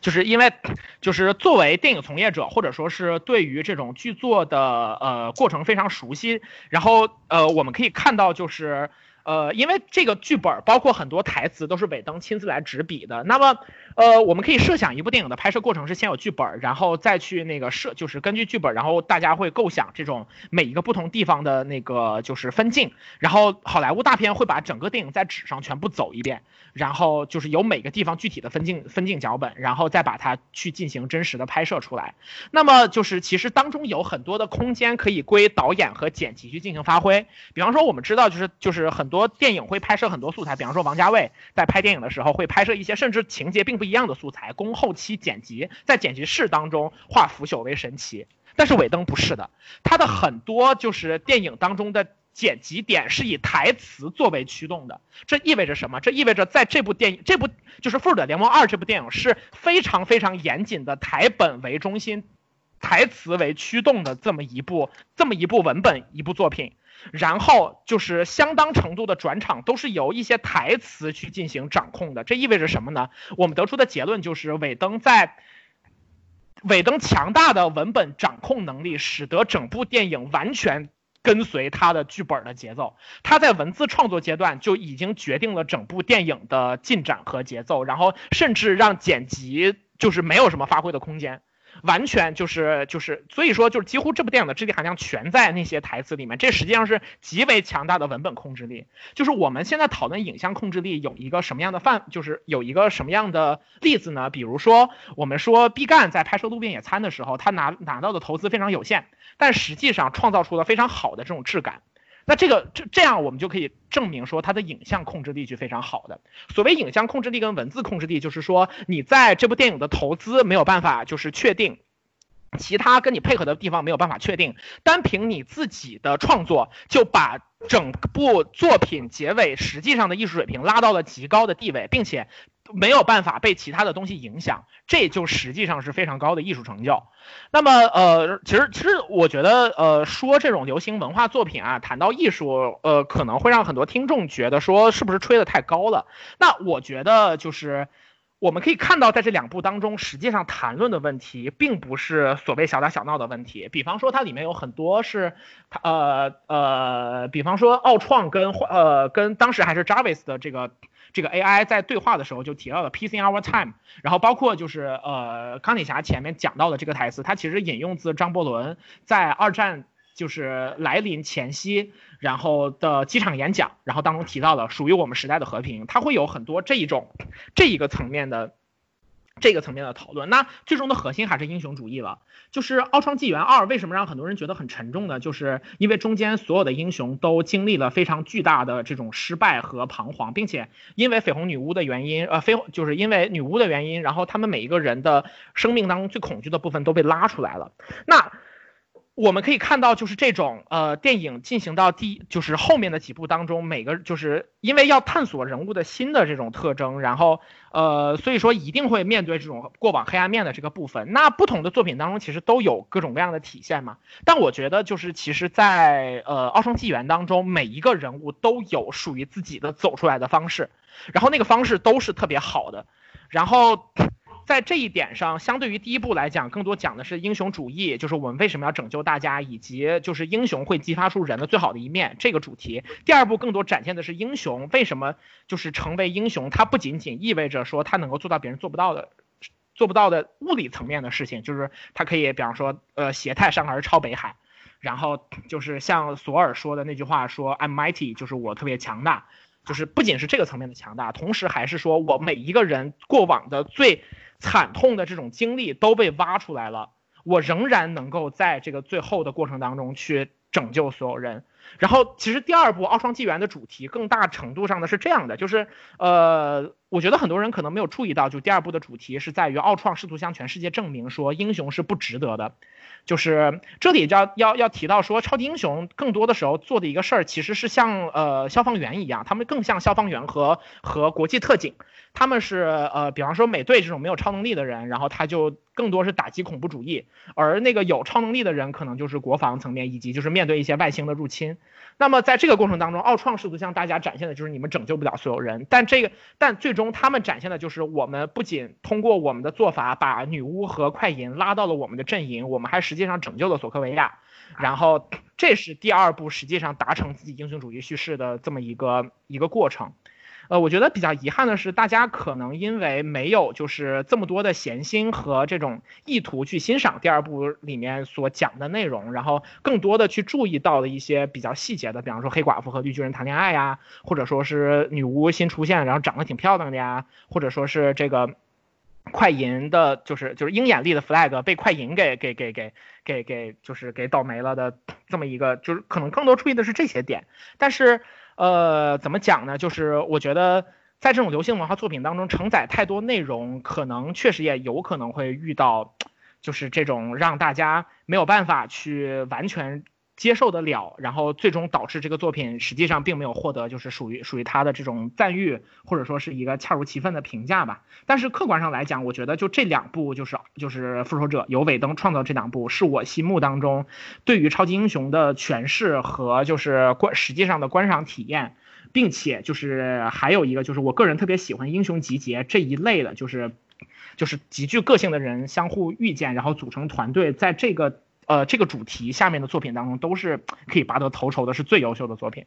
就是因为，就是作为电影从业者，或者说是对于这种剧作的呃过程非常熟悉，然后呃我们可以看到就是呃因为这个剧本包括很多台词都是尾灯亲自来执笔的，那么呃我们可以设想一部电影的拍摄过程是先有剧本，然后再去那个设就是根据剧本，然后大家会构想这种每一个不同地方的那个就是分镜，然后好莱坞大片会把整个电影在纸上全部走一遍。然后就是有每个地方具体的分镜分镜脚本，然后再把它去进行真实的拍摄出来。那么就是其实当中有很多的空间可以归导演和剪辑去进行发挥。比方说我们知道就是就是很多电影会拍摄很多素材，比方说王家卫在拍电影的时候会拍摄一些甚至情节并不一样的素材，供后期剪辑，在剪辑室当中化腐朽为神奇。但是尾灯不是的，它的很多就是电影当中的。剪辑点是以台词作为驱动的，这意味着什么？这意味着在这部电影，这部就是《复仇者联盟二》这部电影是非常非常严谨的台本为中心、台词为驱动的这么一部这么一部文本一部作品，然后就是相当程度的转场都是由一些台词去进行掌控的。这意味着什么呢？我们得出的结论就是尾灯在尾灯强大的文本掌控能力，使得整部电影完全。跟随他的剧本的节奏，他在文字创作阶段就已经决定了整部电影的进展和节奏，然后甚至让剪辑就是没有什么发挥的空间，完全就是就是，所以说就是几乎这部电影的智力含量全在那些台词里面，这实际上是极为强大的文本控制力。就是我们现在讨论影像控制力有一个什么样的范，就是有一个什么样的例子呢？比如说我们说毕赣在拍摄《路边野餐》的时候，他拿拿到的投资非常有限。但实际上创造出了非常好的这种质感，那这个这这样我们就可以证明说它的影像控制力是非常好的。所谓影像控制力跟文字控制力，就是说你在这部电影的投资没有办法就是确定，其他跟你配合的地方没有办法确定，单凭你自己的创作就把整部作品结尾实际上的艺术水平拉到了极高的地位，并且。没有办法被其他的东西影响，这就实际上是非常高的艺术成就。那么，呃，其实其实我觉得，呃，说这种流行文化作品啊，谈到艺术，呃，可能会让很多听众觉得说是不是吹得太高了。那我觉得就是我们可以看到，在这两部当中，实际上谈论的问题并不是所谓小打小闹的问题。比方说，它里面有很多是，呃呃，比方说奥创跟呃跟当时还是 Jarvis 的这个。这个 AI 在对话的时候就提到了 “Peace in our time”，然后包括就是呃钢铁侠前面讲到的这个台词，它其实引用自张伯伦在二战就是来临前夕，然后的机场演讲，然后当中提到了属于我们时代的和平，它会有很多这一种这一个层面的。这个层面的讨论，那最终的核心还是英雄主义了。就是《奥创纪元二》为什么让很多人觉得很沉重呢？就是因为中间所有的英雄都经历了非常巨大的这种失败和彷徨，并且因为绯红女巫的原因，呃，绯红就是因为女巫的原因，然后他们每一个人的生命当中最恐惧的部分都被拉出来了。那。我们可以看到，就是这种呃电影进行到第就是后面的几部当中，每个就是因为要探索人物的新的这种特征，然后呃所以说一定会面对这种过往黑暗面的这个部分。那不同的作品当中其实都有各种各样的体现嘛。但我觉得就是其实，在呃《奥创纪元》当中，每一个人物都有属于自己的走出来的方式，然后那个方式都是特别好的，然后。在这一点上，相对于第一部来讲，更多讲的是英雄主义，就是我们为什么要拯救大家，以及就是英雄会激发出人的最好的一面这个主题。第二部更多展现的是英雄为什么就是成为英雄，它不仅仅意味着说他能够做到别人做不到的、做不到的物理层面的事情，就是他可以，比方说，呃，携泰山而超北海。然后就是像索尔说的那句话说 I'm mighty，就是我特别强大，就是不仅是这个层面的强大，同时还是说我每一个人过往的最惨痛的这种经历都被挖出来了，我仍然能够在这个最后的过程当中去拯救所有人。然后，其实第二部《奥创纪元》的主题更大程度上的是这样的，就是呃，我觉得很多人可能没有注意到，就第二部的主题是在于奥创试图向全世界证明说英雄是不值得的。就是这里要要要提到说，超级英雄更多的时候做的一个事儿，其实是像呃消防员一样，他们更像消防员和和国际特警，他们是呃，比方说美队这种没有超能力的人，然后他就更多是打击恐怖主义，而那个有超能力的人，可能就是国防层面以及就是面对一些外星的入侵。那么在这个过程当中，奥创试图向大家展现的就是你们拯救不了所有人，但这个但最终他们展现的就是我们不仅通过我们的做法把女巫和快银拉到了我们的阵营，我们还实际上拯救了索科维亚，然后这是第二部实际上达成自己英雄主义叙事的这么一个一个过程。呃，我觉得比较遗憾的是，大家可能因为没有就是这么多的闲心和这种意图去欣赏第二部里面所讲的内容，然后更多的去注意到了一些比较细节的，比方说黑寡妇和绿巨人谈恋爱呀，或者说是女巫新出现，然后长得挺漂亮的呀，或者说是这个快银的，就是就是鹰眼力的 flag 被快银给给给给给给就是给倒霉了的这么一个，就是可能更多注意的是这些点，但是。呃，怎么讲呢？就是我觉得在这种流行文化作品当中承载太多内容，可能确实也有可能会遇到，就是这种让大家没有办法去完全接受得了，然后最终导致这个作品实际上并没有获得就是属于属于他的这种赞誉，或者说是一个恰如其分的评价吧。但是客观上来讲，我觉得就这两部就是就是复仇者由尾灯创造这两部，是我心目当中对于超级英雄的诠释和就是观实际上的观赏体验，并且就是还有一个就是我个人特别喜欢英雄集结这一类的，就是就是极具个性的人相互遇见，然后组成团队，在这个呃这个主题下面的作品当中都是可以拔得头筹的，是最优秀的作品。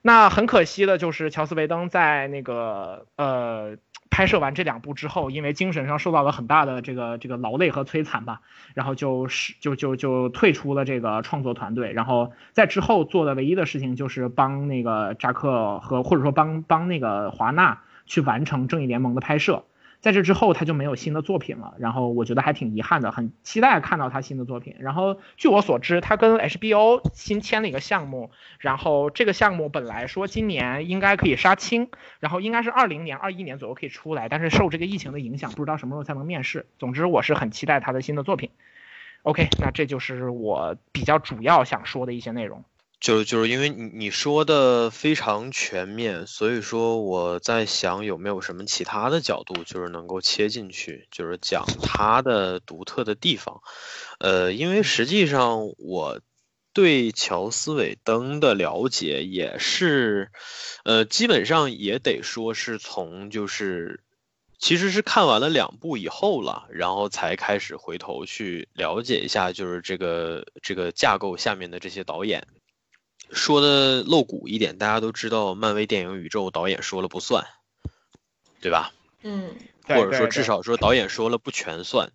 那很可惜的就是乔斯维登在那个呃。拍摄完这两部之后，因为精神上受到了很大的这个这个劳累和摧残吧，然后就是就就就退出了这个创作团队，然后在之后做的唯一的事情就是帮那个扎克和或者说帮帮那个华纳去完成正义联盟的拍摄。在这之后，他就没有新的作品了，然后我觉得还挺遗憾的，很期待看到他新的作品。然后据我所知，他跟 HBO 新签了一个项目，然后这个项目本来说今年应该可以杀青，然后应该是二零年、二一年左右可以出来，但是受这个疫情的影响，不知道什么时候才能面世。总之，我是很期待他的新的作品。OK，那这就是我比较主要想说的一些内容。就是就是因为你你说的非常全面，所以说我在想有没有什么其他的角度，就是能够切进去，就是讲它的独特的地方。呃，因为实际上我对乔斯韦登的了解也是，呃，基本上也得说是从就是其实是看完了两部以后了，然后才开始回头去了解一下，就是这个这个架构下面的这些导演。说的露骨一点，大家都知道，漫威电影宇宙导演说了不算，对吧？嗯，或者说至少说导演说了不全算。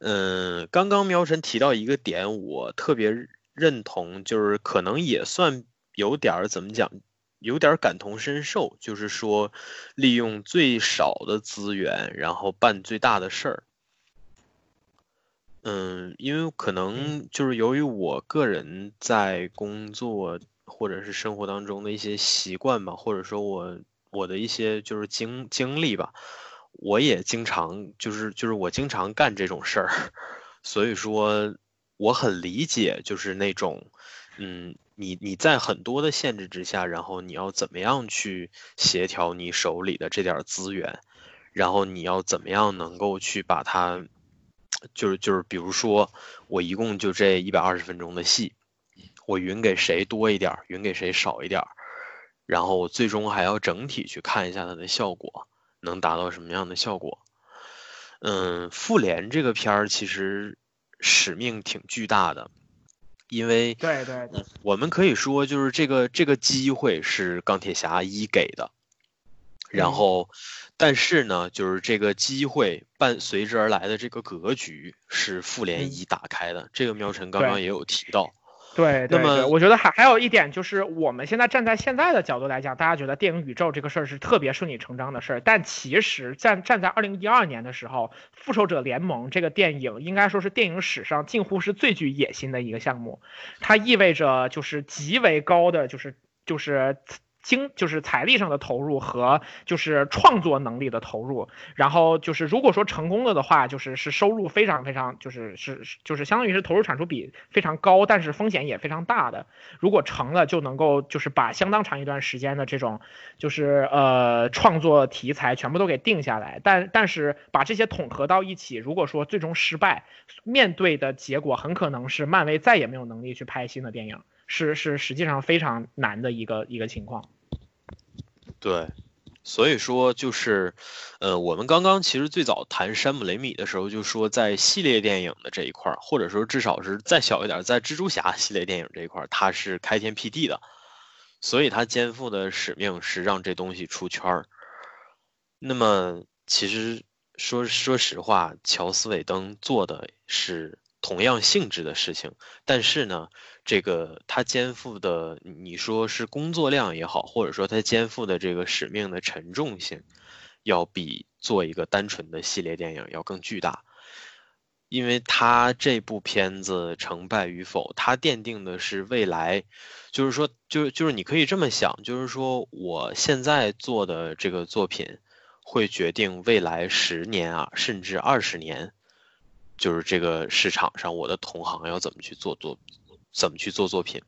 嗯，刚刚喵神提到一个点，我特别认同，就是可能也算有点儿怎么讲，有点感同身受，就是说利用最少的资源，然后办最大的事儿。嗯，因为可能就是由于我个人在工作或者是生活当中的一些习惯吧，或者说我我的一些就是经经历吧，我也经常就是就是我经常干这种事儿，[LAUGHS] 所以说我很理解就是那种，嗯，你你在很多的限制之下，然后你要怎么样去协调你手里的这点资源，然后你要怎么样能够去把它。就是就是，比如说我一共就这一百二十分钟的戏，我匀给谁多一点，匀给谁少一点，然后我最终还要整体去看一下它的效果能达到什么样的效果。嗯，复联这个片儿其实使命挺巨大的，因为对对对，我们可以说就是这个这个机会是钢铁侠一给的，然后。但是呢，就是这个机会伴随之而来的这个格局是复联一打开的，这个喵晨刚刚也有提到。对，对那么对我觉得还还有一点就是，我们现在站在现在的角度来讲，大家觉得电影宇宙这个事儿是特别顺理成章的事儿，但其实站站在二零一二年的时候，《复仇者联盟》这个电影应该说是电影史上近乎是最具野心的一个项目，它意味着就是极为高的就是就是。经就是财力上的投入和就是创作能力的投入，然后就是如果说成功了的话，就是是收入非常非常就是是就是相当于是投入产出比非常高，但是风险也非常大的。如果成了，就能够就是把相当长一段时间的这种就是呃创作题材全部都给定下来。但但是把这些统合到一起，如果说最终失败，面对的结果很可能是漫威再也没有能力去拍新的电影，是是实际上非常难的一个一个情况。对，所以说就是，呃，我们刚刚其实最早谈山姆雷米的时候，就说在系列电影的这一块儿，或者说至少是再小一点，在蜘蛛侠系列电影这一块儿，他是开天辟地的，所以他肩负的使命是让这东西出圈儿。那么其实说说实话，乔斯韦登做的是同样性质的事情，但是呢，这个他肩负的，你说是工作量也好，或者说他肩负的这个使命的沉重性，要比做一个单纯的系列电影要更巨大。因为他这部片子成败与否，他奠定的是未来，就是说，就是就是你可以这么想，就是说我现在做的这个作品，会决定未来十年啊，甚至二十年，就是这个市场上我的同行要怎么去做作，怎么去做作品。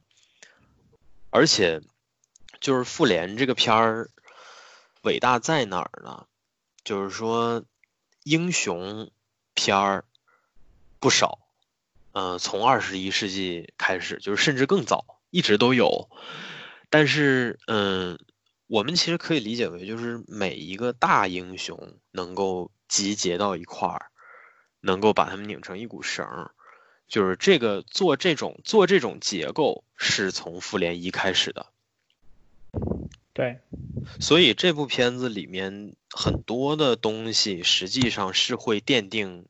而且，就是复联这个片儿伟大在哪儿呢？就是说，英雄片儿不少，呃，从二十一世纪开始，就是甚至更早，一直都有。但是，嗯，我们其实可以理解为，就是每一个大英雄能够集结到一块儿，能够把它们拧成一股绳儿，就是这个做这种做这种结构是从复联一开始的。对，所以这部片子里面很多的东西实际上是会奠定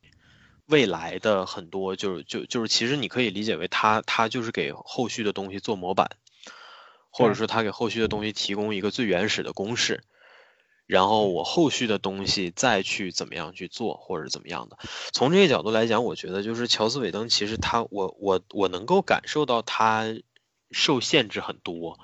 未来的很多，就是就就是其实你可以理解为它它就是给后续的东西做模板，或者说它给后续的东西提供一个最原始的公式，然后我后续的东西再去怎么样去做或者怎么样的。从这个角度来讲，我觉得就是乔斯韦登其实他我我我能够感受到他受限制很多，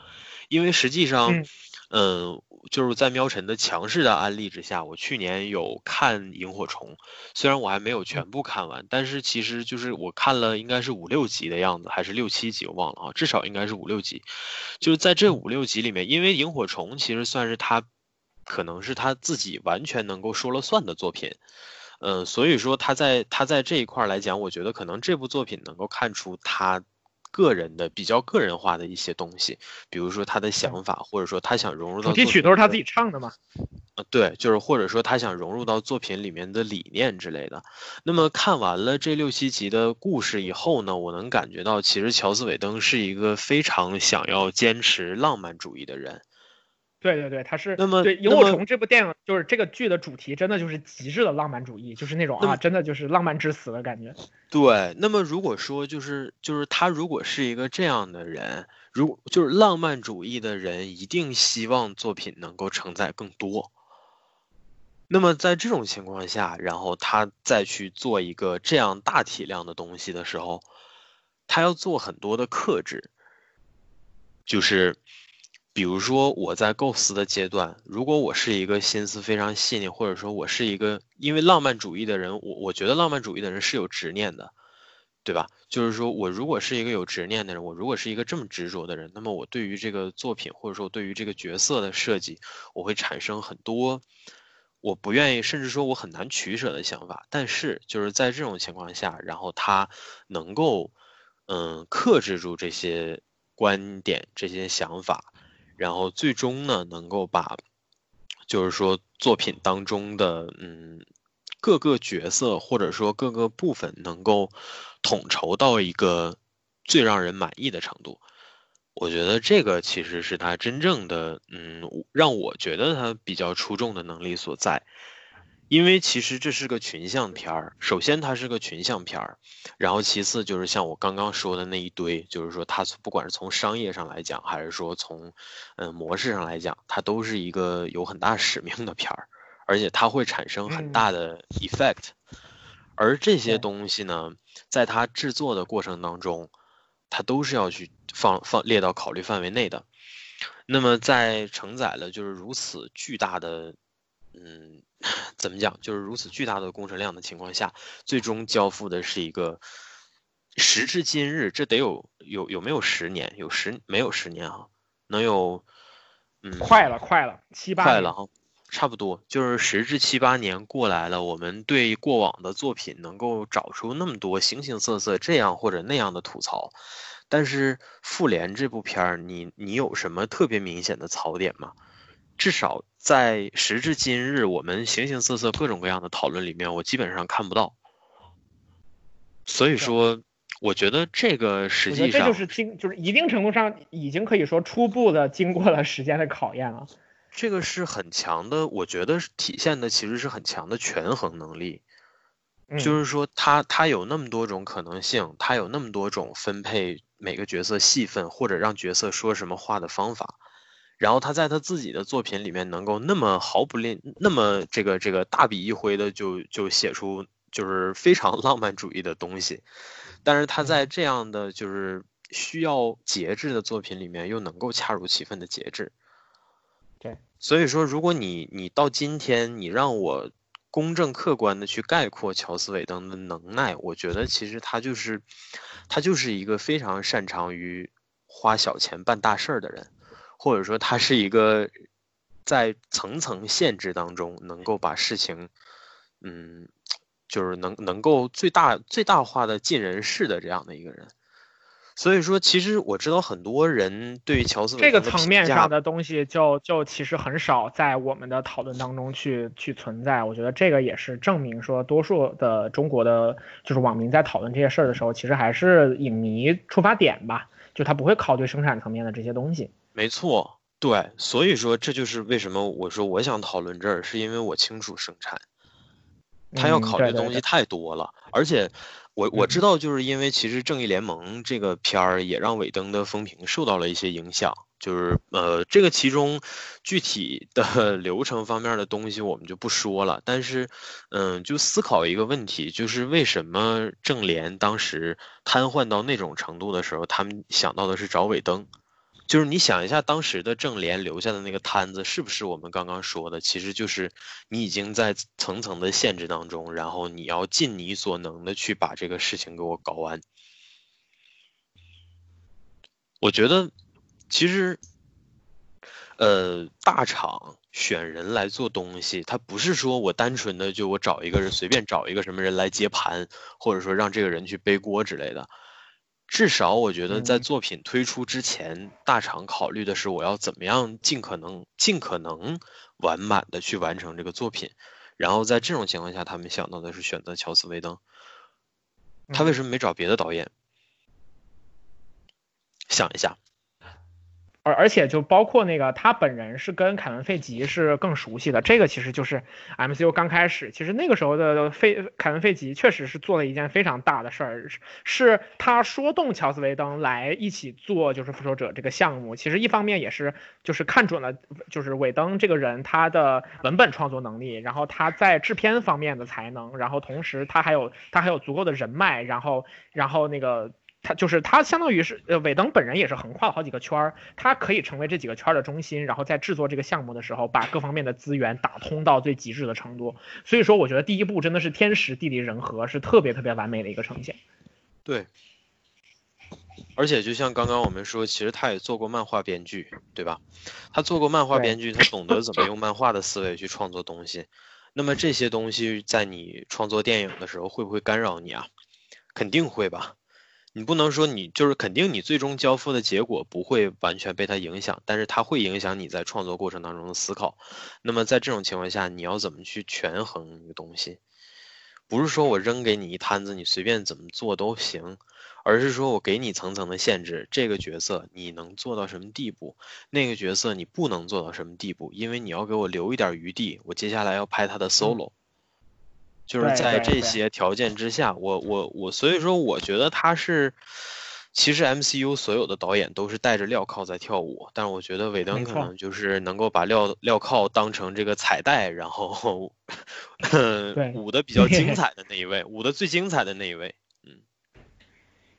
因为实际上。嗯嗯，就是在喵晨的强势的安利之下，我去年有看《萤火虫》，虽然我还没有全部看完，但是其实就是我看了应该是五六集的样子，还是六七集，我忘了啊，至少应该是五六集。就是在这五六集里面，因为《萤火虫》其实算是他，可能是他自己完全能够说了算的作品，嗯，所以说他在他在这一块来讲，我觉得可能这部作品能够看出他。个人的比较个人化的一些东西，比如说他的想法，或者说他想融入到主题曲都是他自己唱的吗？啊，对，就是或者说他想融入到作品里面的理念之类的。那么看完了这六七集的故事以后呢，我能感觉到，其实乔斯韦登是一个非常想要坚持浪漫主义的人。对对对，他是那么对《萤火虫》这部电影，就是这个剧的主题，真的就是极致的浪漫主义，就是那种啊，真的就是浪漫至死的感觉。对，那么如果说就是就是他如果是一个这样的人，如就是浪漫主义的人，一定希望作品能够承载更多。那么在这种情况下，然后他再去做一个这样大体量的东西的时候，他要做很多的克制，就是。比如说我在构思的阶段，如果我是一个心思非常细腻，或者说我是一个因为浪漫主义的人，我我觉得浪漫主义的人是有执念的，对吧？就是说我如果是一个有执念的人，我如果是一个这么执着的人，那么我对于这个作品或者说对于这个角色的设计，我会产生很多我不愿意，甚至说我很难取舍的想法。但是就是在这种情况下，然后他能够嗯克制住这些观点、这些想法。然后最终呢，能够把，就是说作品当中的嗯各个角色或者说各个部分能够统筹到一个最让人满意的程度。我觉得这个其实是他真正的嗯让我觉得他比较出众的能力所在。因为其实这是个群像片儿，首先它是个群像片儿，然后其次就是像我刚刚说的那一堆，就是说它不管是从商业上来讲，还是说从嗯模式上来讲，它都是一个有很大使命的片儿，而且它会产生很大的 effect，、而这些东西呢，在它制作的过程当中，它都是要去放放列到考虑范围内的。那么在承载了就是如此巨大的，嗯，[LAUGHS] 怎么讲，就是如此巨大的工程量的情况下，最终交付的是一个，时至今日，这得有有有没有十年？有十没有十年啊？能有，嗯，快了，快了，七八年快了哈，差不多就是十至七八年过来了，我们对过往的作品能够找出那么多形形色色这样或者那样的吐槽，但是《复联》这部片儿，你你有什么特别明显的槽点吗？至少在时至今日，我们形形色色各种各样的讨论里面，我基本上看不到。所以说，我觉得这个实际上这就是经，就是一定程度上已经可以说初步的经过了时间的考验了。这个是很强的，我觉得是体现的其实是很强的权衡能力。嗯，就是说他他有那么多种可能性，他有那么多种分配每个角色戏份或者让角色说什么话的方法，然后他在他自己的作品里面能够那么毫不吝，那么这个这个大笔一挥的就就写出就是非常 [LAUGHS] 浪漫主义的东西，但是他在这样的就是需要节制的作品里面又能够恰如其分的节制。对，所以说，如果你你到今天你让我公正客观的去概括乔斯韦登的能耐，我觉得其实他就是他就是一个非常擅长于花小钱办大事儿的人，或者说他是一个在层层限制当中能够把事情，嗯，就是能能够最大最大化的尽人事的这样的一个人。所以说，其实我知道很多人对于乔斯这个层面上的东西就就其实很少在我们的讨论当中去去存在。我觉得这个也是证明说，多数的中国的就是网民在讨论这些事儿的时候，其实还是影迷出发点吧，就他不会考虑生产层面的这些东西。没错，对，所以说这就是为什么我说我想讨论这儿，是因为我清楚生产，他要嗯考虑的东西太多了，而且我我嗯。知道，就是因为其实《正义联盟》这个片儿也让尾灯的风评受到了一些影响，就是呃，这个其中具体的 [LAUGHS] 流程方面的东西我们就不说了，但是嗯，就思考一个问题，就是为什么正联当时瘫痪到那种程度的时候，他们想到的是找尾灯。就是你想一下，当时的正联留下的那个摊子，是不是我们刚刚说的？其实就是你已经在层层的限制当中，然后你要尽你所能的去把这个事情给我搞完。我觉得，其实，呃，大厂选人来做东西，它不是说我单纯的就我找一个人随便找一个什么人来接盘，或者说让这个人去背锅之类的。至少我觉得在嗯作品推出之前，大厂考虑的是我要怎么样尽可能尽可能完满的去完成这个作品，然后在这种情况下，他们想到的是选择乔斯·威登。他为什么没找别的导演？想一下，而而且就包括那个他本人是跟凯文·费吉是更熟悉的，这个其实就是 MCU 刚开始，其实那个时候的费凯文·费吉确实是做了一件非常大的事儿，是他说动乔斯·韦登来一起做就是复仇者这个项目，其实一方面也是就是看准了就是韦登这个人他的文本创作能力，然后他在制片方面的才能，然后同时他还有他还有足够的人脉，然后然后那个。他就是他，相当于是呃，韦登本人也是横跨了好几个圈儿，他可以成为这几个圈儿的中心，然后在制作这个项目的时候，把各方面的资源打通到最极致的程度。所以说，我觉得第一步真的是天时地利人和，是特别特别完美的一个呈现。对。而且就像刚刚我们说，其实他也做过漫画编剧，对吧？他做过漫画编剧，他懂得怎么用漫画的思维去创作东西。那么这些东西在你创作电影的时候，会不会干扰你啊？肯定会吧。你不能说你就是肯定你最终交付的结果不会完全被它影响，但是它会影响你在创作过程当中的思考。那么在这种情况下，你要怎么去权衡一个东西？不是说我扔给你一摊子，你随便怎么做都行，而是说我给你层层的限制，这个角色你能做到什么地步，那个角色你不能做到什么地步，因为你要给我留一点余地，我接下来要拍他的 solo。就是在这些条件之下，我我我，所以说我觉得他是，其实 MCU 所有的导演都是带着镣铐在跳舞，但是我觉得韦登可能就是能够把镣镣铐当成这个彩带，然后 [LAUGHS] 对舞的比较 [LAUGHS] 精彩的那一位，舞的最精彩的那一位。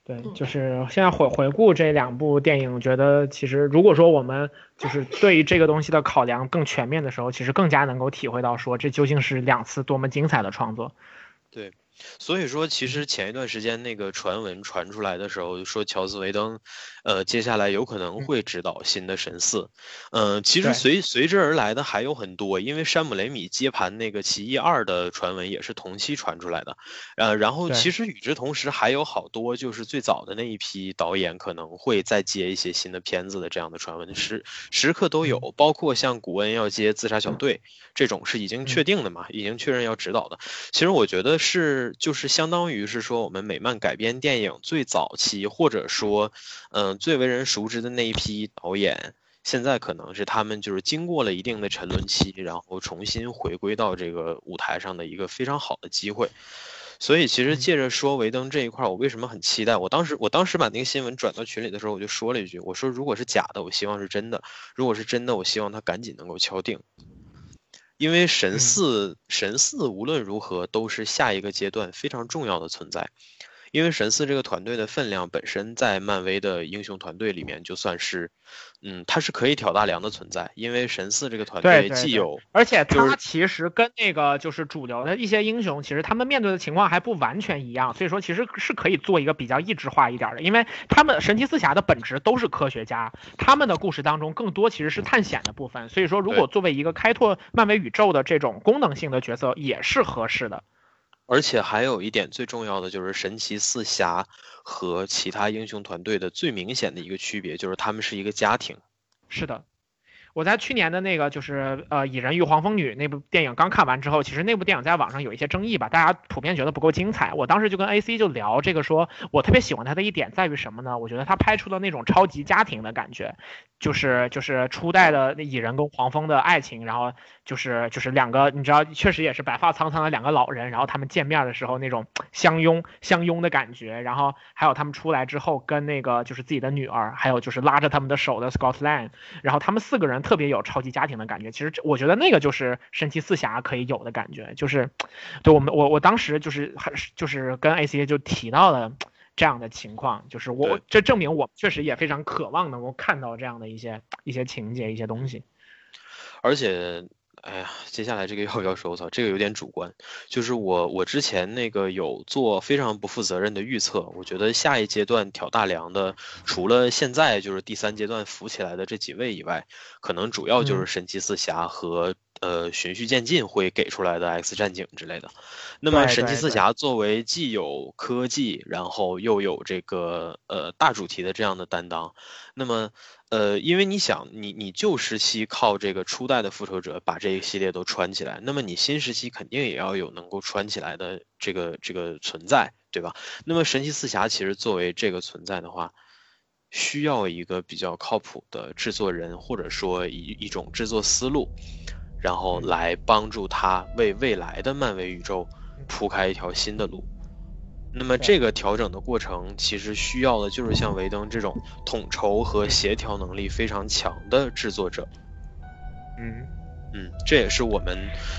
对，嗯就是现在回回顾这两部电影，觉得其实如果说我们就是对于这个东西的考量更全面的时候，其实更加能够体会到说这究竟是两次多么精彩的创作。对所以说，其实前一段时间那个传闻传出来的时候，说乔斯·维登，呃，接下来有可能会指导新的神四。嗯、其实随随之而来的还有很多，因为山姆·雷米接盘那个《奇异二》的传闻也是同期传出来的。呃，然后其实与之同时，还有好多就是最早的那一批导演可能会再接一些新的片子的这样的传闻，时时刻都有，包括像古恩要接《自杀小队》这种是已经确定的嘛，已经确认要指导的。其实我觉得是，就是相当于是说，我们美漫改编电影最早期，或者说，嗯、最为人熟知的那一批导演，现在可能是他们就是经过了一定的沉沦期，然后重新回归到这个舞台上的一个非常好的机会。所以其实借着说维登这一块，我为什么很期待？我当时我当时把那个新闻转到群里的时候，我就说了一句，我说如果是假的，我希望是真的；如果是真的，我希望他赶紧能够敲定。因为神嗯四，神四无论如何都是下一个阶段非常重要的存在。因为神四这个团队的分量本身在漫威的英雄团队里面就算是，嗯，它是可以挑大梁的存在。因为神四这个团队对对对既有而且就是他其实跟那个就是主流的一些英雄，其实他们面对的情况还不完全一样，所以说其实是可以做一个比较异质化一点的，因为他们神奇四侠的本质都是科学家，他们的故事当中更多其实是探险的部分，所以说如果作为一个开拓漫威宇宙的这种功能性的角色，也是合适的。而且还有一点最重要的就是神奇四侠和其他英雄团队的最明显的一个区别，就是他们是一个家庭。是的，我在去年的那个就是呃《蚁人与黄蜂女》那部电影刚看完之后，其实那部电影在网上有一些争议吧，大家普遍觉得不够精彩。我当时就跟 AC 就聊这个说，我特别喜欢他的一点在于什么呢？我觉得他拍出了那种超级家庭的感觉，就是就是初代的那蚁人跟黄蜂的爱情，然后就是就是两个你知道，确实也是白发苍苍的两个老人，然后他们见面的时候那种相拥相拥的感觉，然后还有他们出来之后跟那个就是自己的女儿，还有就是拉着他们的手的 Scott Lang，然后他们四个人特别有超级家庭的感觉。其实我觉得那个就是神奇四侠可以有的感觉，就是对我们我我当时就是还是就是跟 ACA 就提到了。这样的情况，就是我这证明我确实也非常渴望能够看到这样的一些一些情节、一些东西。而且，哎呀，接下来这个要不 [LAUGHS] 要说？我操，这个有点主观。就是我我之前那个有做非常不负责任的预测，我觉得下一阶段挑大梁的，除了现在就是第三阶段浮起来的这几位以外，可能主要就是嗯神奇四侠和。呃，循序渐进会给出来的 X 战警之类的。那么神奇四侠作为既有科技，然后又有这个呃大主题的这样的担当，那么呃，因为你想，你你旧时期靠这个初代的复仇者把这一系列都穿起来，那么你新时期肯定也要有能够穿起来的这个这个存在，对吧？那么神奇四侠其实作为这个存在的话，需要一个比较靠谱的制作人，或者说一一种制作思路，然后来帮助他为未来的漫威宇宙铺开一条新的路。那么这个调整的过程，其实需要的就是像维登这种统筹和协调能力非常强的制作者。嗯，嗯，这也是我们，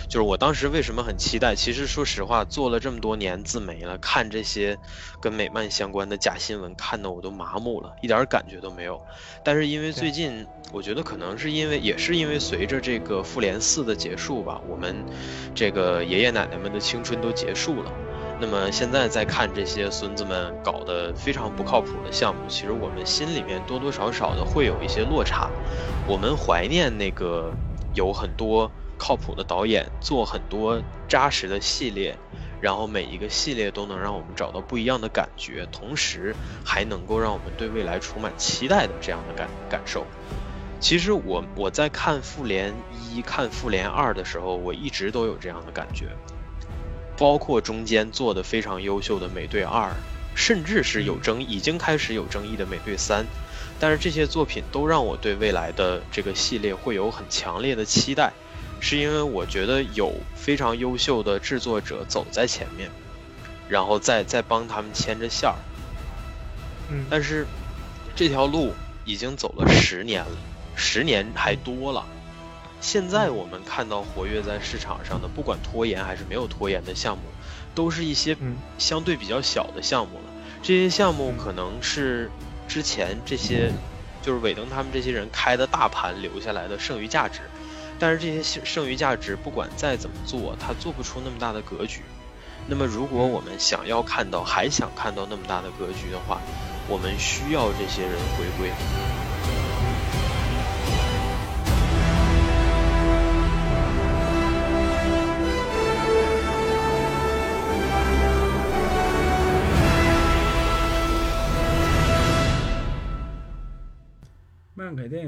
就是我当时为什么很期待。其实说实话，做了这么多年自媒了，看这些跟美漫相关的假新闻，看得我都麻木了，一点感觉都没有。但是因为最近，我觉得可能是因为，也是因为随着这个复联四的结束吧，我们这个爷爷奶奶们的青春都结束了。那么现在再看这些孙子们搞得非常不靠谱的项目，其实我们心里面多多少少的会有一些落差。我们怀念那个有很多靠谱的导演做很多扎实的系列，然后每一个系列都能让我们找到不一样的感觉，同时还能够让我们对未来充满期待的这样的感感受。其实我我在看复联一、看复联二的时候，我一直都有这样的感觉。包括中间做的非常优秀的美队二，甚至是有争、已经开始有争议的美队三，但是这些作品都让我对未来的这个系列会有很强烈的期待，是因为我觉得有非常优秀的制作者走在前面，然后再再帮他们牵着线儿。嗯但是这条路已经走了十年了，十年还多了。现在我们看到活跃在市场上的，不管拖延还是没有拖延的项目，都是一些嗯相对比较小的项目了。这些项目可能是之前这些就是尾灯他们这些人开的大盘留下来的剩余价值，但是这些剩余价值不管再怎么做，他做不出那么大的格局。那么如果我们想要看到，还想看到那么大的格局的话，我们需要这些人回归。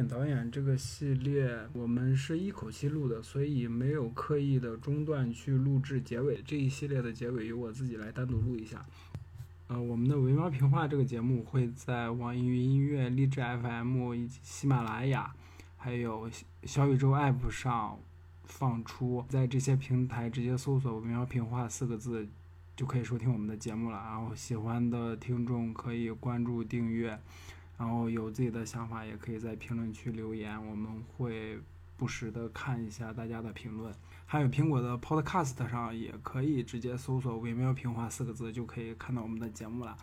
导演这个系列，我们是一口气录的，所以没有刻意的中断去录制结尾。这一系列的结尾由我自己来单独录一下。呃，我们的维喵评话这个节目会在网易云音乐、荔枝 FM 以及喜马拉雅，还有小宇宙 App 上放出，在这些平台直接搜索“维喵评话”四个字就可以收听我们的节目了。然后喜欢的听众可以关注订阅。然后有自己的想法，也可以在评论区留言，我们会不时的看一下大家的评论。还有苹果的 Podcast 上也可以直接搜索“微妙平滑”四个字，就可以看到我们的节目了。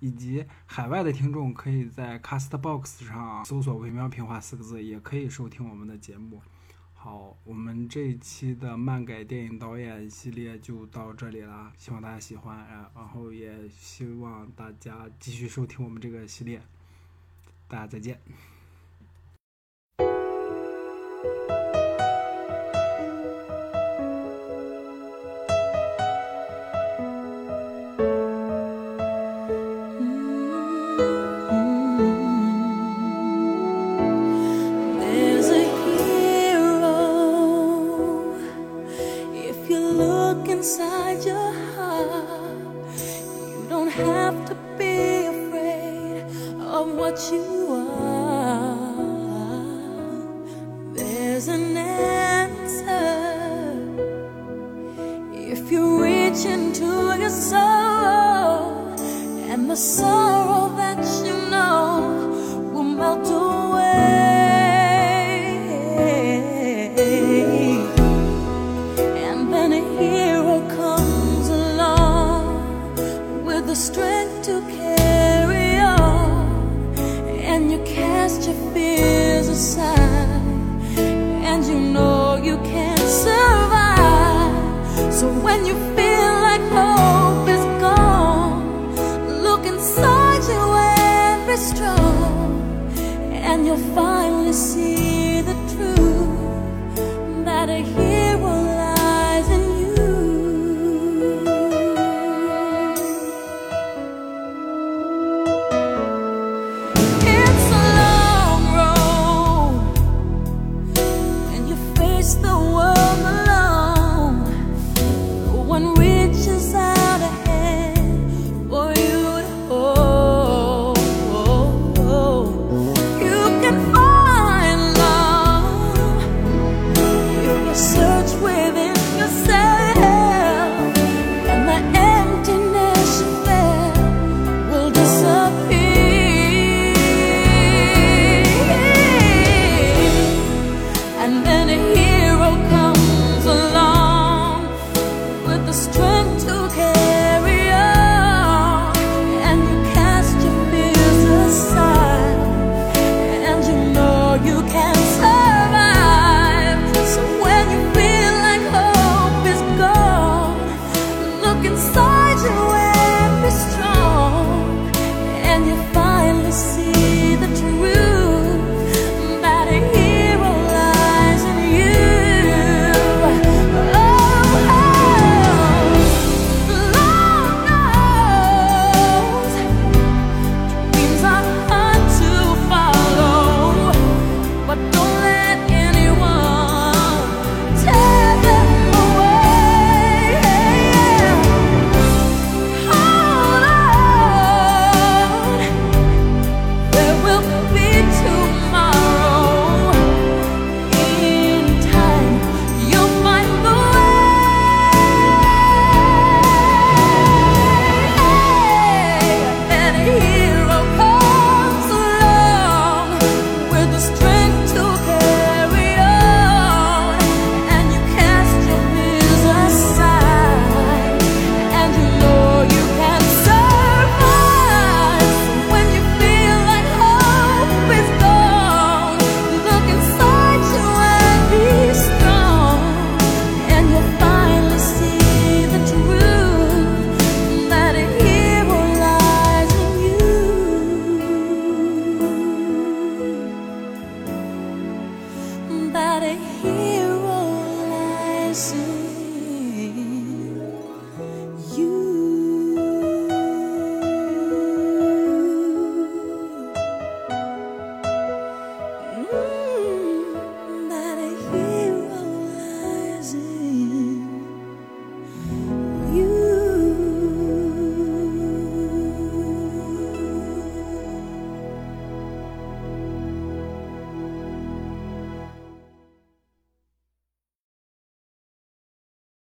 以及海外的听众可以在 Castbox 上搜索“微妙平滑”四个字，也可以收听我们的节目。好，我们这一期的漫改电影导演系列就到这里啦，希望大家喜欢，然然后也希望大家继续收听我们这个系列。大家再见。If you reach into your soul, and the sorrow finally see